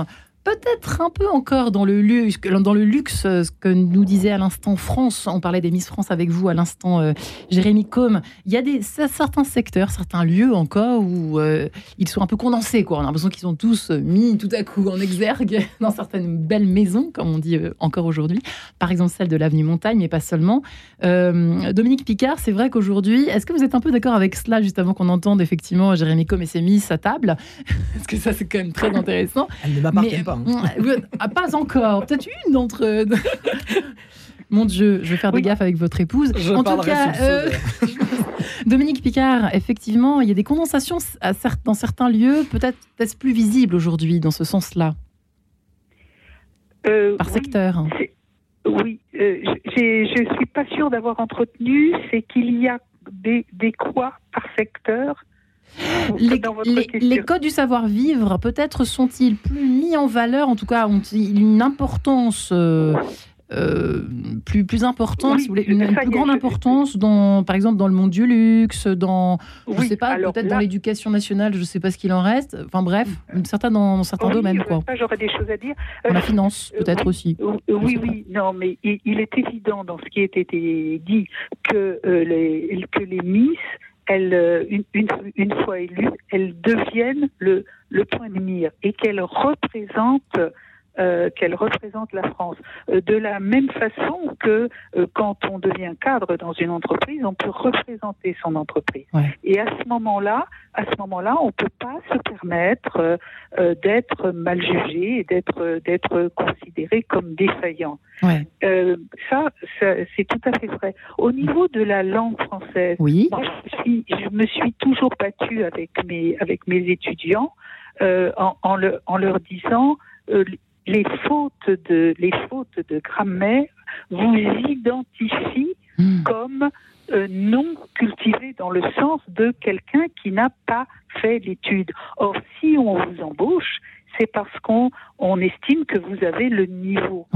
peut-être un peu encore dans le luxe, dans le luxe, euh, ce que nous disait à l'instant France. On parlait des Miss France avec vous à l'instant, euh, Jérémy Combe. Il y a des, certains secteurs, certains lieux encore où euh, ils sont un peu condensés. Quoi. On a l'impression qu'ils sont tous mis tout à coup en exergue dans certaines belles maisons, comme on dit euh, encore aujourd'hui. Par exemple, celle de l'avenue Montagne, mais pas seulement. Euh, Dominique Picard, c'est vrai qu'aujourd'hui, est-ce que vous êtes un peu d'accord avec cela, juste avant qu'on entende effectivement Jérémy Combe et ses Miss à table? Parce que ça, c'est quand même très intéressant. Elle ne m'appartient Mais- pas. hein. Ah, pas encore. Peut-être une d'entre eux. Mon Dieu, je vais faire des Oui. gaffes avec votre épouse. Je en tout cas, euh, Dominique Picard, effectivement, il y a des condensations à cer- dans certains lieux, peut-être est-ce plus visible aujourd'hui dans ce sens-là, Euh, par oui, secteur. Oui, euh, je ne suis pas sûre d'avoir entretenu, c'est qu'il y a des, des quoi par secteur Les, codes du savoir-vivre, peut-être sont-ils plus mis en valeur, en tout cas, ont-ils une importance euh, euh, plus, plus importante, Oui, si vous voulez, une, plus est, grande je- importance, dans, par exemple, dans le monde du luxe, dans, je sais pas, peut-être dans l'éducation nationale, je sais pas ce qu'il en reste. Enfin bref, certains dans, dans certains Oui, domaines, quoi. J'aurais des choses à dire. Dans Euh, la finance, euh, peut-être oui. aussi. Oui, pas. oui, non, mais il, il est évident dans ce qui a été dit que, les, que les Miss, elles, euh, une, fois élues, elles deviennent le, le point de mire et qu'elles représentent. Euh, qu'elles représentent la France. Euh, de la même façon que euh, quand on devient cadre dans une entreprise, on peut représenter son entreprise. Ouais. Et à ce moment-là, à ce moment-là, on peut pas se permettre euh, euh, d'être mal jugé et d'être euh, d'être considéré comme défaillant. Ouais. Euh, ça, ça, c'est tout à fait vrai. Au niveau de la langue française, Oui. moi, je, suis- je me suis toujours battue avec mes avec mes étudiants euh, en, en, le- en leur disant euh, les fautes de les fautes de grammaire vous identifient Hmm. comme euh, non cultivé dans le sens de quelqu'un qui n'a pas fait l'étude. Or, si on vous embauche, c'est parce qu'on on estime que vous avez le niveau.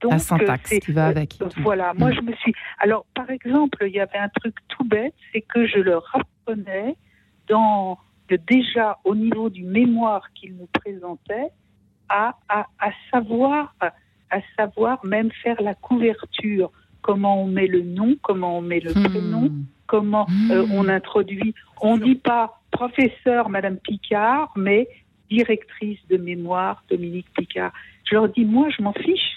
Donc, La syntaxe qui va avec. euh, tout. Voilà, moi Mm. je me suis. Alors, par exemple, il y avait un truc tout bête, c'est que je leur apprenais dans déjà au niveau du mémoire qu'ils nous présentaient à, à, à savoir à savoir même faire la couverture, comment on met le nom, comment on met le Hmm. prénom, comment euh, on introduit. On dit pas professeur Madame Picard, mais directrice de mémoire Dominique Picard. Je leur dis moi je m'en fiche.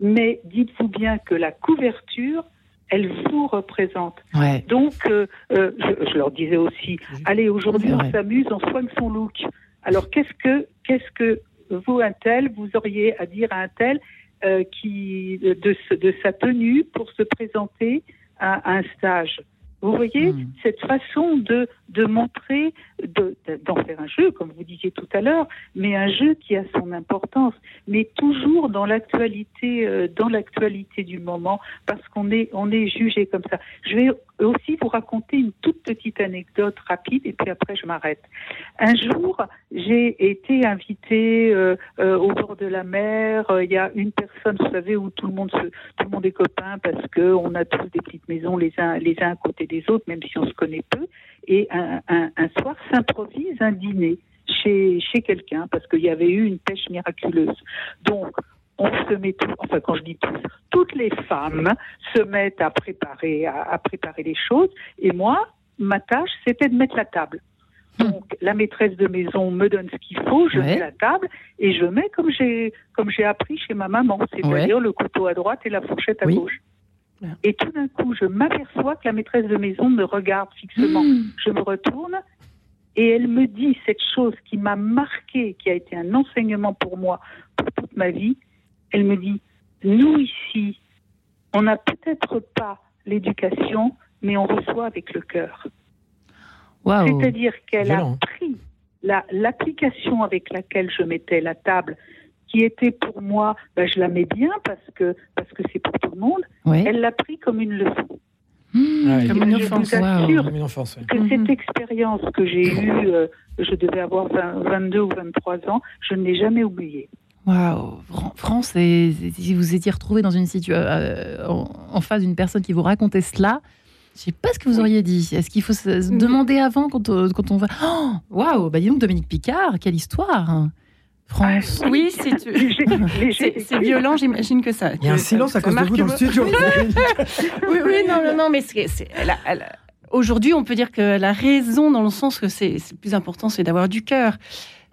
mais dites-vous bien que la couverture, elle vous représente. Ouais. Donc, euh, euh, je, je leur disais aussi, allez, aujourd'hui, on s'amuse, on soigne son look. Alors, qu'est-ce que, qu'est-ce que vous, un tel, vous auriez à dire à un tel euh, qui, de, de sa tenue pour se présenter à, à un stage Vous voyez, Hmm. cette façon de, de montrer, de- de- d'en faire un jeu, comme vous disiez tout à l'heure, mais un jeu qui a son importance, mais toujours dans l'actualité, euh, dans l'actualité du moment, parce qu'on est, on est jugé comme ça. Je vais aussi vous raconter une toute petite anecdote rapide, et puis après je m'arrête. Un jour, j'ai été invitée euh, euh, au bord de la mer. Euh, Il y a une personne, vous savez, où tout le monde se, tout le monde est copain parce que on a tous des petites maisons les uns les uns à côté des autres, même si on se connaît peu. Et un, un, soir s'improvise un dîner chez chez quelqu'un parce qu'il y avait eu une pêche miraculeuse. Donc on se met tous, enfin quand je dis tous, toutes les femmes se mettent à préparer à, à préparer les choses. Et moi, ma tâche, c'était de mettre la table. Donc, la maîtresse de maison me donne ce qu'il faut, je Ouais. mets la table et je mets comme j'ai comme j'ai appris chez ma maman, c'est-à-dire le couteau à droite et la fourchette à Oui. gauche. Et tout d'un coup, je m'aperçois que la maîtresse de maison me regarde fixement. Mmh. Je me retourne et elle me dit cette chose qui m'a marqué, qui a été un enseignement pour moi pour toute ma vie. Elle me dit nous ici, on n'a peut-être pas l'éducation, mais on reçoit avec le cœur. C'est-à-dire qu'elle a pris la- l'application avec laquelle je mettais la table, qui était pour moi, ben, je la mets bien parce que parce que c'est pour tout le monde. Elle l'a pris comme une leçon. Mmh. Comme une Je vous assure que Mhm. cette expérience que j'ai eue, euh, je devais avoir 20 22 ou 23 ans, je ne l'ai jamais oubliée. Waouh, Fran- France, et- si vous étiez retrouvé dans une situation en, en face d'une personne qui vous racontait cela, je sais pas ce que vous auriez dit. Est-ce qu'il faut se, Mhm. demander avant quand, on- quand on va Oh, Waouh, bah dis donc Dominique Picard, quelle histoire. France. Oui, c'est violent, j'imagine que ça. Il y a un que silence à cause de vous dans le studio. Oui, oui, non, non, non, mais c'est, c'est- elle a- elle a- aujourd'hui, on peut dire qu'elle a raison dans le sens que c'est, c'est le plus important, c'est d'avoir du cœur.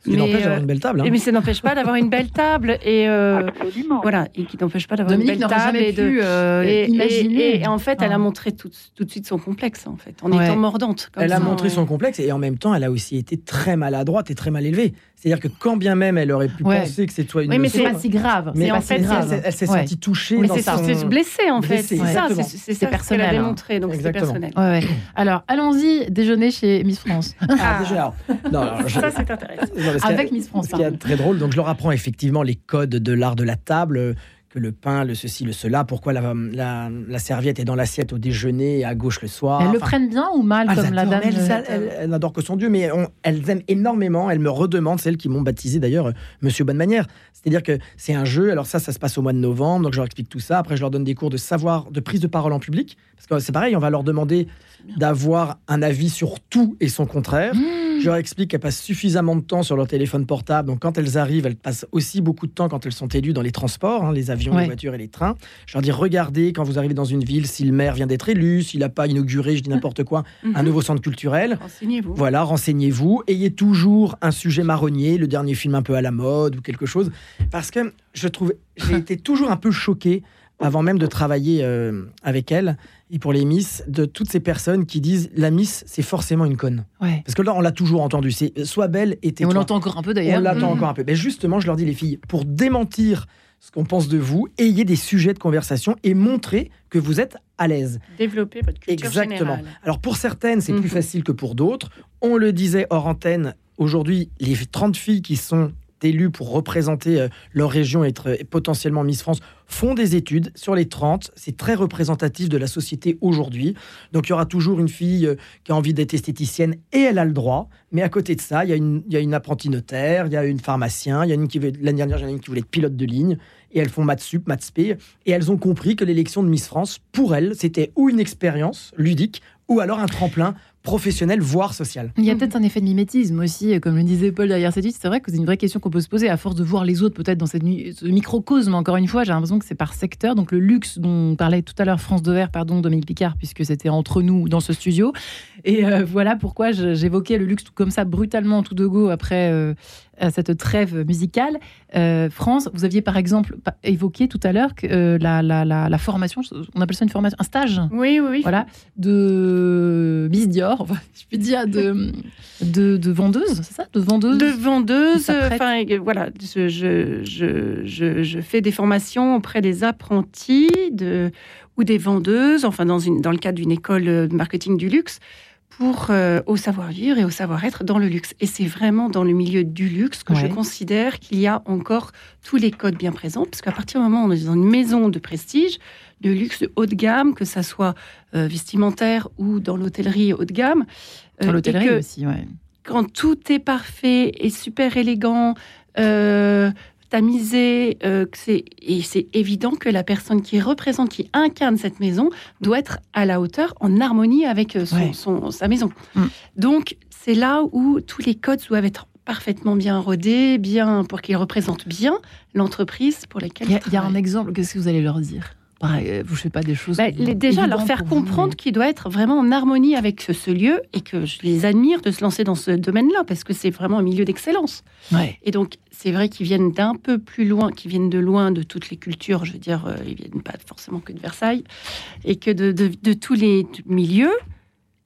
Qui Mais, n'empêche d'avoir euh, une belle table. hein. Mais ça n'empêche pas d'avoir une belle table et euh, Absolument. voilà, et qui n'empêche pas d'avoir une belle table et de. pu euh, et, et- imaginer. et en fait, elle Ah. a montré tout, tout de suite son complexe, en fait, en Ouais. étant mordante. comme Elle a montré ouais. son complexe et en même temps, elle a aussi été très maladroite et très mal élevée. C'est-à-dire que quand bien même elle aurait pu Ouais. penser que c'est toi une Oui, mais c'est pas si grave. mais en fait, si elle, s'est- elle s'est Ouais. sentie touchée Mais c'est son... blesser, en fait. Blessée, C'est ça, c'est, ça ce qu'elle a personnel, hein. démontré, donc c'est personnel. Ouais, ouais. Alors, allons-y déjeuner chez Miss France. Ah, déjà, alors, non, alors, je- Ça, c'est intéressant. non, a- Avec Miss France, Ce qui est très drôle, donc je leur apprends effectivement les codes de l'art de la table, euh, que le pain, le ceci, le cela, pourquoi la, la, la serviette est dans l'assiette au déjeuner et à gauche le soir. Elles le prennent bien ou mal, ah, comme la dame elles, euh, n'adorent que son Dieu, mais on- elles aiment énormément. Elles me redemandent, celles qui m'ont baptisé d'ailleurs, euh, Monsieur Bonne Manière. C'est-à-dire que c'est un jeu. Alors ça, ça se passe au mois de novembre, donc je leur explique tout ça. Après, je leur donne des cours de savoir, de prise de parole en public, parce que c'est pareil, on va leur demander d'avoir un avis sur tout et son contraire. Mmh. Je leur explique qu'elles passent suffisamment de temps sur leur téléphone portable. Donc, quand elles arrivent, elles passent aussi beaucoup de temps quand elles sont élues dans les transports, hein, les avions, Ouais. les voitures et les trains. Je leur dis regardez, quand vous arrivez dans une ville, si le maire vient d'être élu, s'il n'a pas inauguré, je dis n'importe quoi, un Mhm. nouveau centre culturel. Renseignez-vous. Voilà, renseignez-vous. Ayez toujours un sujet marronnier, le dernier film un peu à la mode ou quelque chose. Parce que je trouve, j'ai été toujours un peu choqué avant même de travailler euh, avec elle et pour les Miss, de toutes ces personnes qui disent la Miss, c'est forcément une conne. Ouais. Parce que là, on l'a toujours entendu. C'est sois belle et Et on l'entend encore un peu On d'ailleurs. l'attend Mhm. encore un peu. Mais justement, je leur dis, les filles, pour démentir ce qu'on pense de vous, ayez des sujets de conversation et montrez que vous êtes à l'aise. Développer votre culture Exactement. générale. Alors pour certaines, c'est Mhm. plus facile que pour d'autres. On le disait hors antenne, aujourd'hui, les 30 filles qui sont élues pour représenter euh, leur région et être euh, potentiellement Miss France font des études sur les 30. C'est très représentatif de la société aujourd'hui. Donc il y aura toujours une fille euh, qui a envie d'être esthéticienne et elle a le droit. Mais à côté de ça, il y a une, il y a une apprentie notaire, il y a une pharmacien, il y a une qui veut, l'année dernière, j'en ai une qui voulait être pilote de ligne. Et elles font maths sup, maths spé. Et elles ont compris que l'élection de Miss France, pour elles, c'était ou une expérience ludique, ou alors un tremplin professionnel, voire social. Il y a peut-être un effet de mimétisme aussi, euh, comme le disait Paul derrière cette liste. C'est vrai que c'est une vraie question qu'on peut se poser à force de voir les autres peut-être dans cette nu- ce microcosme. Encore une fois, j'ai l'impression que c'est par secteur. Donc le luxe dont parlait tout à l'heure France de Verre, pardon Dominique Picard, puisque c'était entre nous dans ce studio. Et euh, voilà pourquoi je- j'évoquais le luxe tout comme ça brutalement tout de go après euh, à cette trêve musicale. Euh, France, vous aviez par exemple évoqué tout à l'heure que euh, la, la- la- la formation, on appelle ça une formation, un stage Oui, oui, oui. voilà, de Miss Dior, enfin, je peux dire de, de, de vendeuse, c'est ça? De vendeuse de vendeuse. Enfin, voilà, je, je, je, je, je fais des formations auprès des apprentis de, ou des vendeuses, enfin dans, une, dans le cadre d'une école de marketing du luxe, pour euh, au savoir-vivre et au savoir-être dans le luxe. Et c'est vraiment dans le milieu du luxe que je considère qu'il y a encore tous les codes bien présents, parce qu'à partir du moment où on est dans une maison de prestige, de luxe de haut de gamme, que ça soit euh, vestimentaire ou dans l'hôtellerie haut de gamme, euh, Dans l'hôtellerie aussi, ouais. quand tout est parfait et super élégant, tamisé, euh, c'est- et c'est évident que la personne qui représente, qui incarne cette maison, doit être à la hauteur, en harmonie avec euh, son, Ouais. son- sa maison. Mm. Donc, c'est là où tous les codes doivent être parfaitement bien rodés, bien pour qu'ils représentent bien l'entreprise pour laquelle Il y, a- il y a un exemple, qu'est-ce que vous allez leur dire? Vous ne faites pas des choses. Bah, les- déjà, leur faire comprendre mais- qu'il doit être vraiment en harmonie avec ce, ce lieu et que je les admire de se lancer dans ce domaine-là parce que c'est vraiment un milieu d'excellence. Ouais. Et donc, c'est vrai qu'ils viennent d'un peu plus loin, qu'ils viennent de loin de toutes les cultures. Je veux dire, euh, ils viennent pas forcément que de Versailles et que de, de- de tous les milieux.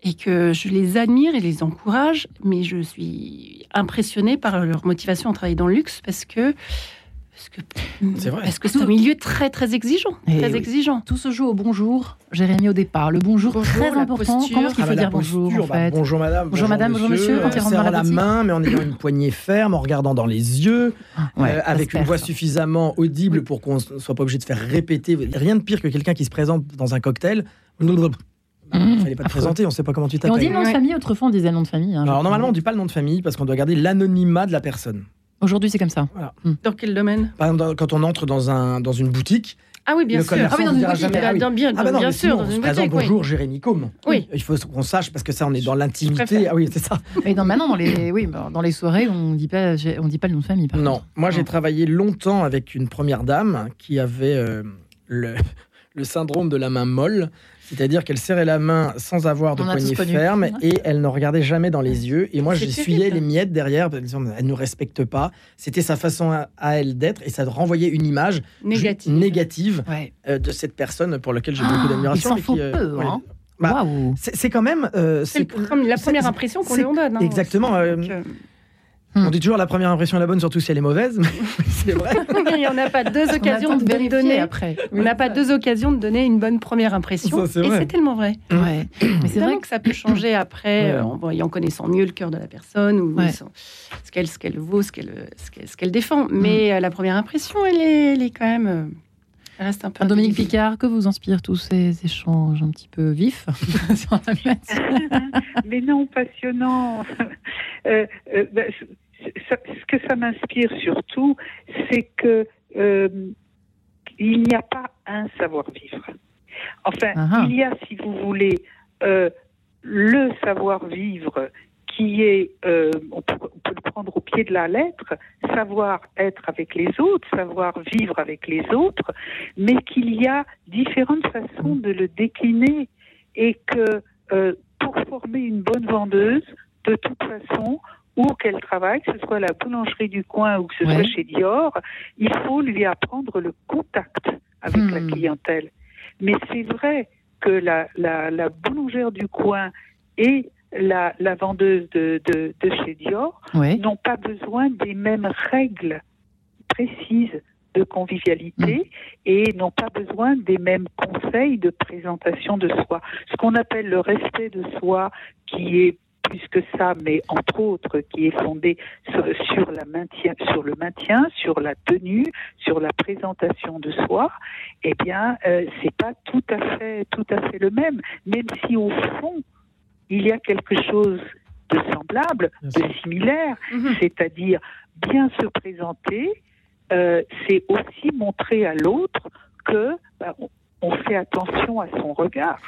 Et que je les admire et les encourage, mais je suis impressionnée par leur motivation à travailler dans le luxe parce que C'est vrai. parce que c'est un milieu très très exigeant, Eh très oui. exigeant. Tout se joue au bonjour, Jérémy, au départ. Le bonjour, Bonjour, très important. posture. Comment est-ce qu'il Ah faut bah, dire bonjour, posture, en bah, fait bonjour madame. Bonjour madame, bonjour monsieur, quand il dans serrant la la main, mais en ayant une poignée ferme, en regardant dans les yeux, Ouais, euh, avec une voix ça. suffisamment audible pour qu'on ne soit pas obligé de faire répéter. Rien de pire que quelqu'un qui se présente dans un cocktail. Il Mmh, fallait pas te présenter, on sait pas comment tu Et on dit t'appelles. nom de famille, autrefois on disait nom de famille. hein, Alors normalement, on dit pas le nom de famille parce qu'on doit garder l'anonymat de la personne. Aujourd'hui, c'est comme ça. Dans quel domaine? Par exemple, dans- quand on entre dans, un, dans une boutique, Ah oui, bien le sûr. Ah oui, dans ne une boutique, jamais, Bah, ah oui. dans- bien, Ah bah non, bien sûr, sinon, dans une boutique, oui. bonjour Jérémy Combe. Oui. Il faut qu'on sache parce que ça, on est dans l'intimité. Ah oui, c'est ça. Mais dans, maintenant, dans les, oui, dans les soirées, on dit pas, on dit pas le nom de famille. par Non, contre. moi j'ai travaillé longtemps avec une première dame qui avait euh, le, le syndrome de la main molle, c'est-à-dire qu'elle serrait la main sans avoir de poignée ferme et elle ne regardait jamais dans les yeux. Et moi j'essuyais les miettes derrière, parce elle ne respecte pas. C'était sa façon à, à elle d'être et ça renvoyait une image Négative. ju- négative Ouais. euh, de cette personne pour laquelle j'ai Ah, beaucoup il d'admiration. s'en faut qui, euh, peu, ouais. hein. Bah. C'est quand même. euh, C'est la première impression qu'on lui en donne. hein, exactement, aussi. euh, Donc, euh, Hmm. On dit toujours la première impression est la bonne, surtout si elle est mauvaise. mais c'est vrai. Il n'y en a pas deux On occasions de, de vérifier donner. après. On n'a pas deux occasions de donner une bonne première impression. Ça, et c'est tellement vrai. Ouais. Mais c'est vrai que ça peut changer après, Ouais. euh, en connaissant mieux le cœur de la personne ou Ouais. son- ce qu'elle ce qu'elle vaut, ce qu'elle défend. Mais euh, la première impression, elle est, elle est quand même. Elle reste un peu. que Dominique. Picard, que vous inspirent tous ces échanges un petit peu vifs sur la mais non, passionnant. Euh, euh, ben, ça- ce que ça m'inspire surtout, c'est que euh, il n'y a pas un savoir-vivre. Enfin, Ah ah. il y a, si vous voulez, euh, le savoir-vivre qui est, euh, on, peut, on peut le prendre au pied de la lettre, savoir être avec les autres, savoir vivre avec les autres, mais qu'il y a différentes façons de le décliner et que euh, pour former une bonne vendeuse, de toute façon, où qu'elle travaille, que ce soit à la boulangerie du coin ou que ce Ouais. soit chez Dior, il faut lui apprendre le contact avec la Hmm. clientèle. Mais c'est vrai que la, la, la boulangère du coin et la, la vendeuse de, de, de chez Dior Ouais. n'ont pas besoin des mêmes règles précises de convivialité et n'ont pas besoin des mêmes conseils de présentation de soi. Ce qu'on appelle le respect de soi, qui est plus que ça, mais entre autres, qui est fondé sur, sur la maintien, sur le maintien, sur la tenue, sur la présentation de soi, eh bien, euh, c'est pas tout à fait, tout à fait le même. Même si au fond, il y a quelque chose de semblable, de similaire, Mhm. c'est-à-dire bien se présenter, euh, c'est aussi montrer à l'autre que bah, on- on fait attention à son regard.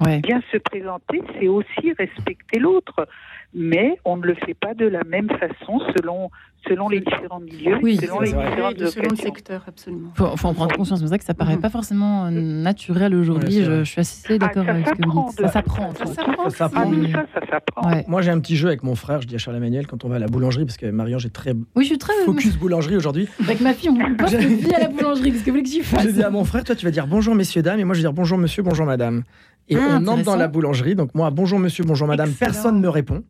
Ouais. Bien se présenter, c'est aussi respecter l'autre, mais on ne le fait pas de la même façon selon selon les différents milieux, Oui, selon les vrai. différentes Et de- selon le secteur, absolument. Faut, faut en prendre conscience. C'est pour ça que ça paraît Mhm. pas forcément euh, naturel aujourd'hui. Ouais, je, je suis assez d'accord Ah, ça avec ce que vous dites. de- Ça s'apprend. ça tout. s'apprend. Ça s'apprend. Ah, Oui. ça. Ouais. Moi, j'ai un petit jeu avec mon frère, je dis à Charles Emmanuel, quand on va à la boulangerie, parce que Marion, j'ai très Oui, je suis très. focus boulangerie aujourd'hui. Avec ma fille, on passe notre vie à la boulangerie. Qu'est-ce que vous voulez que j'y fasse J'ai dit à mon frère, toi, tu vas dire bonjour, messieurs, dames, et moi, je vais dire bonjour, monsieur, bonjour, madame. Et Ah, on entre dans la boulangerie, donc moi, bonjour, monsieur, bonjour, madame, Excellent. personne ne me répond.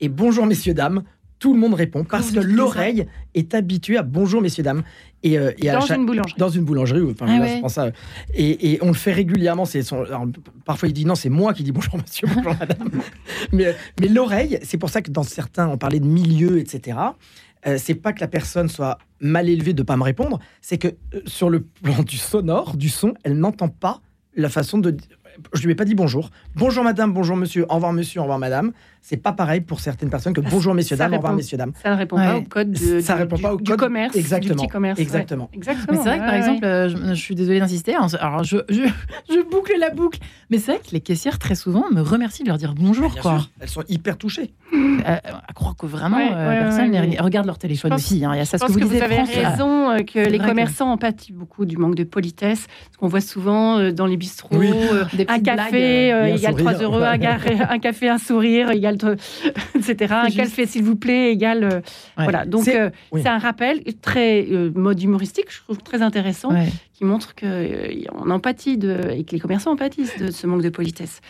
Et bonjour, messieurs, dames, tout le monde répond, parce que l'oreille est habituée à bonjour, messieurs, dames. Et, euh, et à Dans chaque- une boulangerie. dans une boulangerie, ou- enfin, Ah là, ouais. je pense ça. Et, et on le fait régulièrement. C'est parfois il dit non, c'est moi qui dis bonjour monsieur, bonjour madame. mais mais l'oreille, c'est pour ça que dans certains, on parlait de milieu, etc. euh, c'est pas que la personne soit mal élevée de pas me répondre, c'est que euh, sur le plan du sonore, du son, elle n'entend pas la façon de. Je lui ai pas dit bonjour. Bonjour madame, bonjour monsieur, au revoir monsieur, au revoir madame. C'est pas pareil pour certaines personnes que bonjour messieurs, ça dames, au revoir répond. messieurs, dames. Ça ne répond pas Ouais. au code de, Ça du- répond du, pas au du code. commerce, Exactement. du petit commerce. ouais. Exactement. Exactement. Mais c'est vrai que par ouais, exemple, ouais. euh, je, je suis désolée d'insister. hein, Alors je, je, je boucle la boucle. Mais c'est vrai que les caissières très souvent me remercient de leur dire bonjour. Bien quoi. sûr, elles sont hyper touchées. Euh, à croire que vraiment Ouais, euh, ouais, personne ouais, les regarde leur téléphone pense- aussi. hein. Il y a ça Je ce que vous que vous avez raison euh, que les commerçants en pâtissent beaucoup du manque de politesse. Parce qu'on voit souvent euh, dans les bistrots un café un égale sourire. 3 euros, un, café, un sourire égale, etc. Un café, s'il vous plaît, égale. euh, Ouais. Voilà. Donc, C'est- euh, oui. c'est un rappel très euh, mode humoristique, je trouve très intéressant, Ouais. qui montre qu'on empathie de, et que les commerçants empathisent de ce manque de politesse.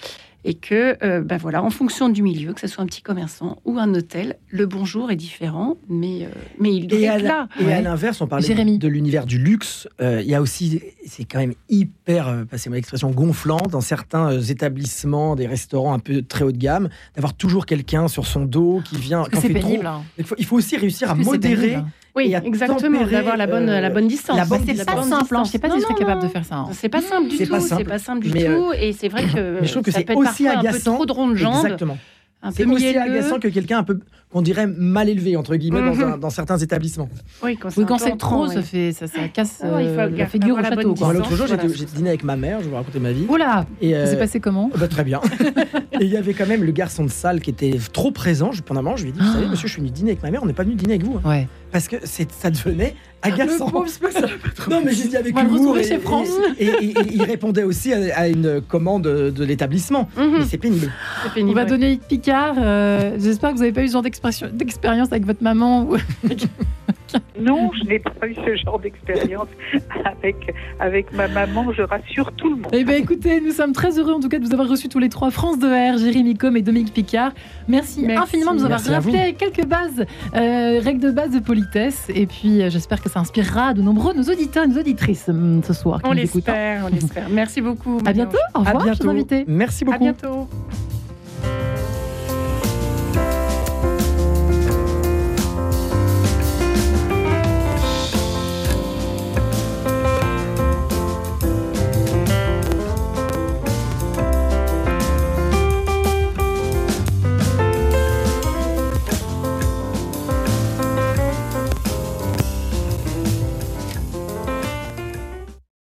Et que, euh, ben voilà, en fonction du milieu, que ce soit un petit commerçant ou un hôtel, le bonjour est différent, mais, euh, mais il doit Et à, être là. et à l'inverse, on parlait Jérémy. de l'univers du luxe. euh, Il y a aussi, c'est quand même hyper, euh, passez-moi l'expression, gonflant dans certains établissements, des restaurants un peu très haut de gamme, d'avoir toujours quelqu'un sur son dos qui vient. Parce que c'est trop. pénible. hein. Il faut, il faut aussi réussir à modérer. pénible. Oui, exactement, d'avoir la bonne, euh, la bonne distance. la bonne C'est distance. pas bonne simple. hein. Je sais pas distance. si je serais Non, capable non, de faire ça. hein. C'est pas simple du C'est tout, pas c'est pas simple du Mais, euh, tout, et c'est vrai que mais je trouve que ça c'est peut être aussi parfois agaçant. un peu trop de rongeante, Exactement. un peu C'est aussi mielleux. agaçant que quelqu'un un peu qu'on dirait mal élevé entre guillemets dans, Mhm. un- dans certains établissements. Oui, quand Oui, c'est trop, ça fait ça, ça casse ouais, il faut euh, la avoir figure au château. Distance. L'autre jour, voilà, j'ai dîné avec ma mère, je vais vous raconter ma vie. Oula, Et, ça s'est euh, passé comment? Bah, très bien. et il y avait quand même le garçon de salle qui était trop présent. Je, pendant un moment, je lui ai dit, vous Ah. savez, monsieur, je suis venu dîner avec ma mère, on n'est pas venu dîner avec vous. hein. Ouais. Parce que ça devenait agaçant. Le pauvre, c'est pas ça. non, mais j'ai dit avec On va le humour. Et, chez France. et- et- et il répondait aussi à, à une commande de l'établissement. Mhm, Mais c'est pénible. c'est On pénible, va ouais. donner Picard. euh, J'espère que vous n'avez pas eu ce genre d'expression- d'expérience avec votre maman. ou- Non, je n'ai pas eu ce genre d'expérience avec, avec ma maman, je rassure tout le monde. Eh bien, écoutez, nous sommes très heureux en tout cas de vous avoir reçus tous les trois, France de R, Jérémy Com et Dominique Picard. Merci, Merci. infiniment de nous avoir Merci à rappelé quelques bases, euh, règles de base de politesse. Et puis, euh, j'espère que ça inspirera de nombreux nos auditeurs, nos auditrices hum, ce soir. On l'espère, on l'espère. Merci beaucoup. À bientôt. Au À revoir, chers bientôt. invités. Merci À beaucoup. bientôt.